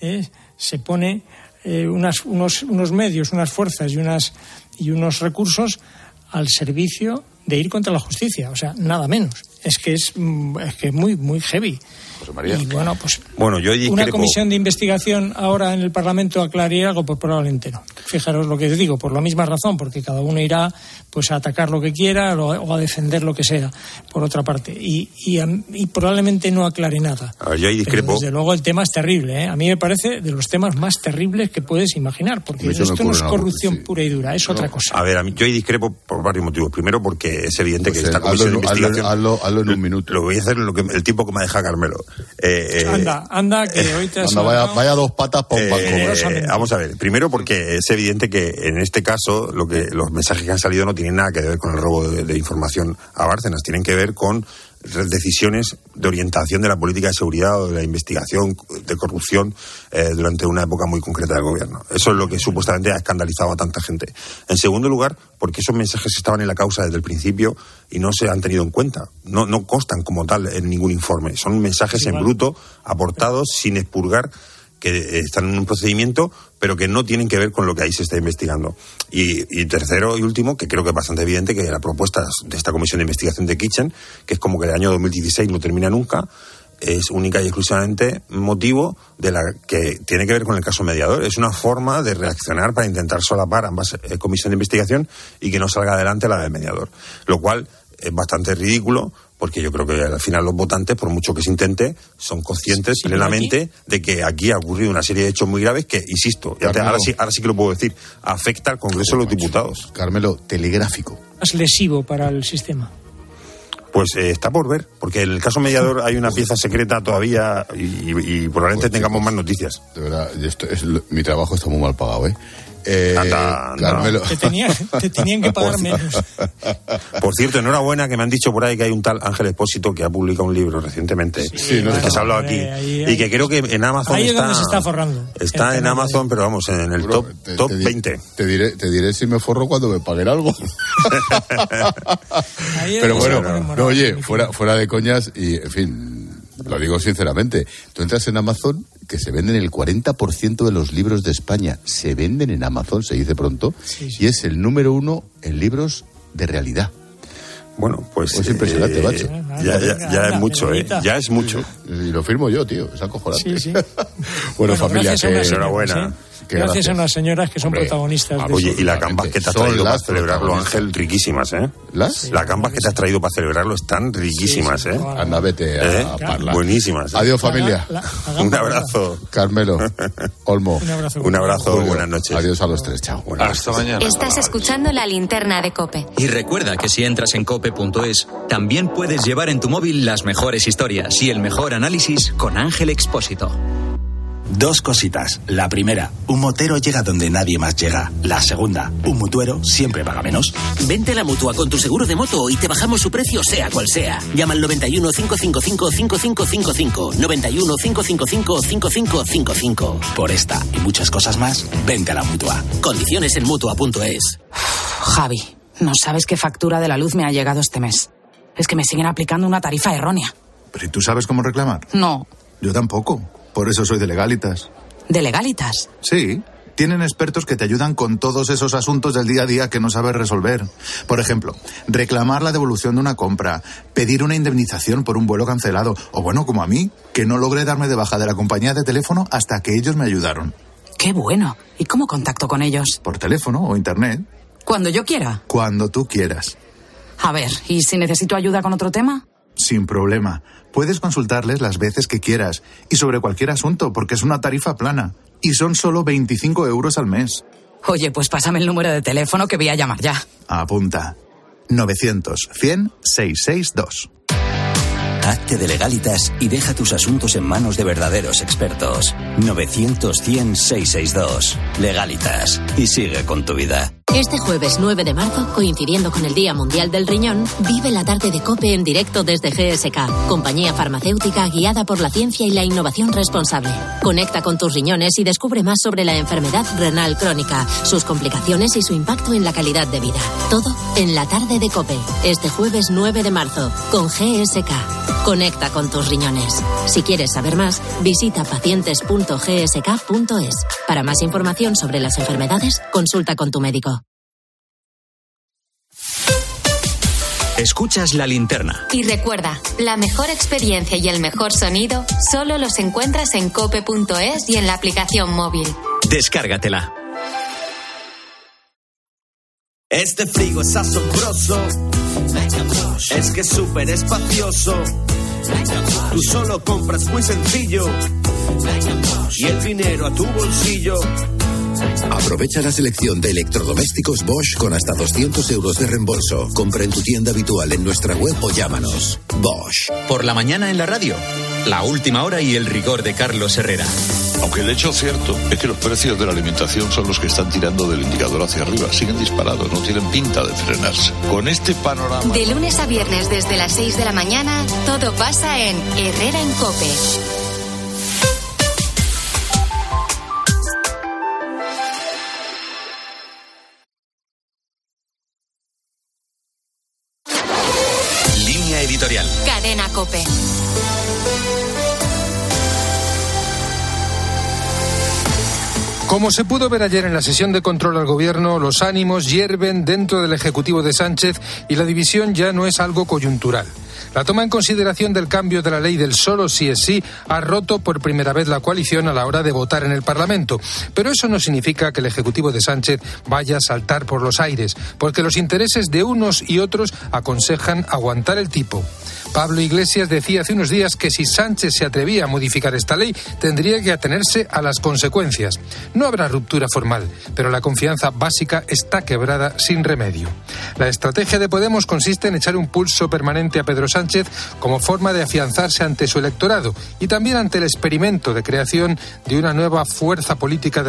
¿eh? se pone eh, unas, unos, unos medios, unas fuerzas y, unas, y unos recursos al servicio de ir contra la justicia, o sea, nada menos. es que es, mm, es que es muy, muy heavy. José María. Y bueno, pues Bueno, yo una comisión de investigación ahora en el Parlamento aclararía algo, pues probablemente no. Fijaros lo que os digo, por la misma razón, porque cada uno irá pues a atacar lo que quiera o o a defender lo que sea, por otra parte. Y, y, a- y probablemente no aclare nada. A ver, yo ahí Pero discrepo. desde luego el tema es terrible. ¿eh? A mí me parece de los temas más terribles que puedes imaginar, porque esto no es corrupción pura y dura, es otra cosa. A ver, a mí, yo ahí discrepo por varios motivos. Primero, porque es evidente Pues, que esta eh, comisión hazlo- de hazlo- investigación. hazlo- hazlo en un minuto. Lo voy a hacer en lo que, el tiempo que me deja Carmelo. Eh, eh, Anda, anda, que hoy te has Anda, vaya, vaya dos patas para un banco. Eh, vamos a ver, primero porque es evidente que en este caso lo que los mensajes que han salido no tienen nada que ver con el robo de, de información a Bárcenas, tienen que ver con decisiones de orientación de la política de seguridad o de la investigación de corrupción eh, durante una época muy concreta del gobierno. Eso es lo que supuestamente ha escandalizado a tanta gente. En segundo lugar, porque esos mensajes estaban en la causa desde el principio y no se han tenido en cuenta. No, no constan como tal en ningún informe. Son mensajes en bruto aportados sin expurgar que eh, están en un procedimiento, pero que no tienen que ver con lo que ahí se está investigando. Y, y tercero y último, que creo que es bastante evidente, que la propuesta de esta comisión de investigación de Kitchen, que es como que el año 2016 no termina nunca, es única y exclusivamente motivo de la que tiene que ver con el caso mediador. Es una forma de reaccionar para intentar solapar ambas eh, comisiones de investigación y que no salga adelante la del mediador. Lo cual es bastante ridículo porque yo creo que al final los votantes, por mucho que se intente, son conscientes Sí, plenamente de que aquí ha ocurrido una serie de hechos muy graves que, insisto, ya te- Carmelo. ahora, sí, ahora sí que lo puedo decir, afecta al Congreso de los Diputados. Carmelo, telegráfico. más lesivo para el sistema. Pues eh, está por ver, porque en el caso mediador hay una pieza secreta todavía y, y- y probablemente tengamos más noticias. De verdad, esto es, lo- mi trabajo está muy mal pagado, ¿eh? Eh, Anda. Carmelo. Te, tenía- te tenían que [laughs] pagar menos. Por cierto, enhorabuena que me han dicho por ahí que hay un tal Ángel Expósito que ha publicado un libro recientemente, Sí, no del que se ha hablado aquí, Ahí, ahí, y que creo que en Amazon Ahí es está, donde se está forrando. está en Amazon, pero vamos, en el top, te- top te di- 20. Te diré, te diré si me forro cuando me paguen algo. [laughs] Es Pero bueno, no, oye, fuera, fuera de coñas y, en fin, lo digo sinceramente. Tú entras en Amazon, que se venden el 40% de los libros de España, se venden en Amazon, se dice pronto, y es el número uno en libros de realidad. Bueno, pues. Es impresionante, eh, macho. Ya, ya- ya es mucho, ¿eh? Ya es mucho. Y lo firmo yo, tío, es acojonante. Sí, sí. [laughs] bueno, familia, que... enhorabuena. ¿eh? Que Gracias, gracias. a unas señoras que son Hombre, protagonistas de Oye, eso. y las gambas que te has traído para las celebrarlo. Ángel, riquísimas, ¿eh? ¿Las? Las gambas que te has traído para celebrarlo están riquísimas, Sí, ¿eh? sí, claro. Anda, vete a, ¿Eh? a parlar. Buenísimas. ¿eh? Adiós, familia. La- la Un abrazo. Carmelo, [laughs] Olmo. Un abrazo. Un abrazo, Julio. buenas noches. Adiós a los tres, chao. Hasta mañana. Estás escuchando la linterna de Cope. Y recuerda que si entras en cope.es, también puedes llevar en tu móvil las mejores historias y el mejor análisis con Ángel Expósito. Dos cositas. La primera, un motero llega donde nadie más llega. La segunda, un mutuero siempre paga menos. Vente a la mutua con tu seguro de moto y te bajamos su precio, sea cual sea. Llama al 91 555 5555. 91 555 5555. Por esta y muchas cosas más, vente a la mutua. Condiciones en mutua.es. Javi, no sabes qué factura de la luz me ha llegado este mes. Es que me siguen aplicando una tarifa errónea. ¿Pero ¿y tú sabes cómo reclamar? No, Yo tampoco. Por eso soy de legalitas. de legalitas. Sí. Tienen expertos que te ayudan con todos esos asuntos del día a día que no sabes resolver. Por ejemplo, reclamar la devolución de una compra, pedir una indemnización por un vuelo cancelado, o bueno, como a mí, que no logré darme de baja de la compañía de teléfono hasta que ellos me ayudaron. Qué bueno. ¿Y cómo contacto con ellos? Por teléfono o internet, Cuando yo quiera. cuando tú quieras. A ver, ¿y si necesito ayuda con otro tema? Sin problema. Puedes consultarles las veces que quieras y sobre cualquier asunto porque es una tarifa plana. Y son solo 25 euros al mes. Oye, pues pásame el número de teléfono que voy a llamar ya. Apunta. 900 100 662. Hazte de legalitas y deja tus asuntos en manos de verdaderos expertos. 900-100-662. Legalitas. Y sigue con tu vida. Este jueves 9 de marzo, coincidiendo con el Día Mundial del Riñón, vive la tarde de COPE en directo desde GSK, compañía farmacéutica guiada por la ciencia y la innovación responsable. Conecta con tus riñones y descubre más sobre la enfermedad renal crónica, sus complicaciones y su impacto en la calidad de vida. Todo en la tarde de COPE, este jueves 9 de marzo, con GSK. Conecta con tus riñones. Si quieres saber más, visita pacientes.gsk.es. Para más información sobre las enfermedades, consulta con tu médico. Escuchas la linterna. Y recuerda, la mejor experiencia y el mejor sonido solo los encuentras en cope.es y en la aplicación móvil. Descárgatela. Este frigo es asombroso. Es que es súper espacioso. Tú solo compras muy sencillo. Y el dinero a tu bolsillo. Aprovecha la selección de electrodomésticos Bosch con hasta 200 euros de reembolso. Compra en tu tienda habitual en nuestra web o llámanos. Bosch. Por la mañana en la radio. La última hora y el rigor de Carlos Herrera. Aunque el hecho cierto es que los precios de la alimentación son los que están tirando del indicador hacia arriba. Siguen disparados, no tienen pinta de frenarse. Con este panorama. De lunes a viernes desde las 6 de la mañana, todo pasa en Herrera en Cope. Como se pudo ver ayer en la sesión de control al gobierno, los ánimos hierven dentro del Ejecutivo de Sánchez y la división ya no es algo coyuntural. La toma en consideración del cambio de la ley del solo sí es sí ha roto por primera vez la coalición a la hora de votar en el Parlamento. Pero eso no significa que el Ejecutivo de Sánchez vaya a saltar por los aires, porque los intereses de unos y otros aconsejan aguantar el tipo. Pablo Iglesias decía hace unos días que si Sánchez se atrevía a modificar esta ley, tendría que atenerse a las consecuencias. No habrá ruptura formal, pero la confianza básica está quebrada sin remedio. La estrategia de Podemos consiste en echar un pulso permanente a Pedro Sánchez como forma de afianzarse ante su electorado y también ante el experimento de creación de una nueva fuerza política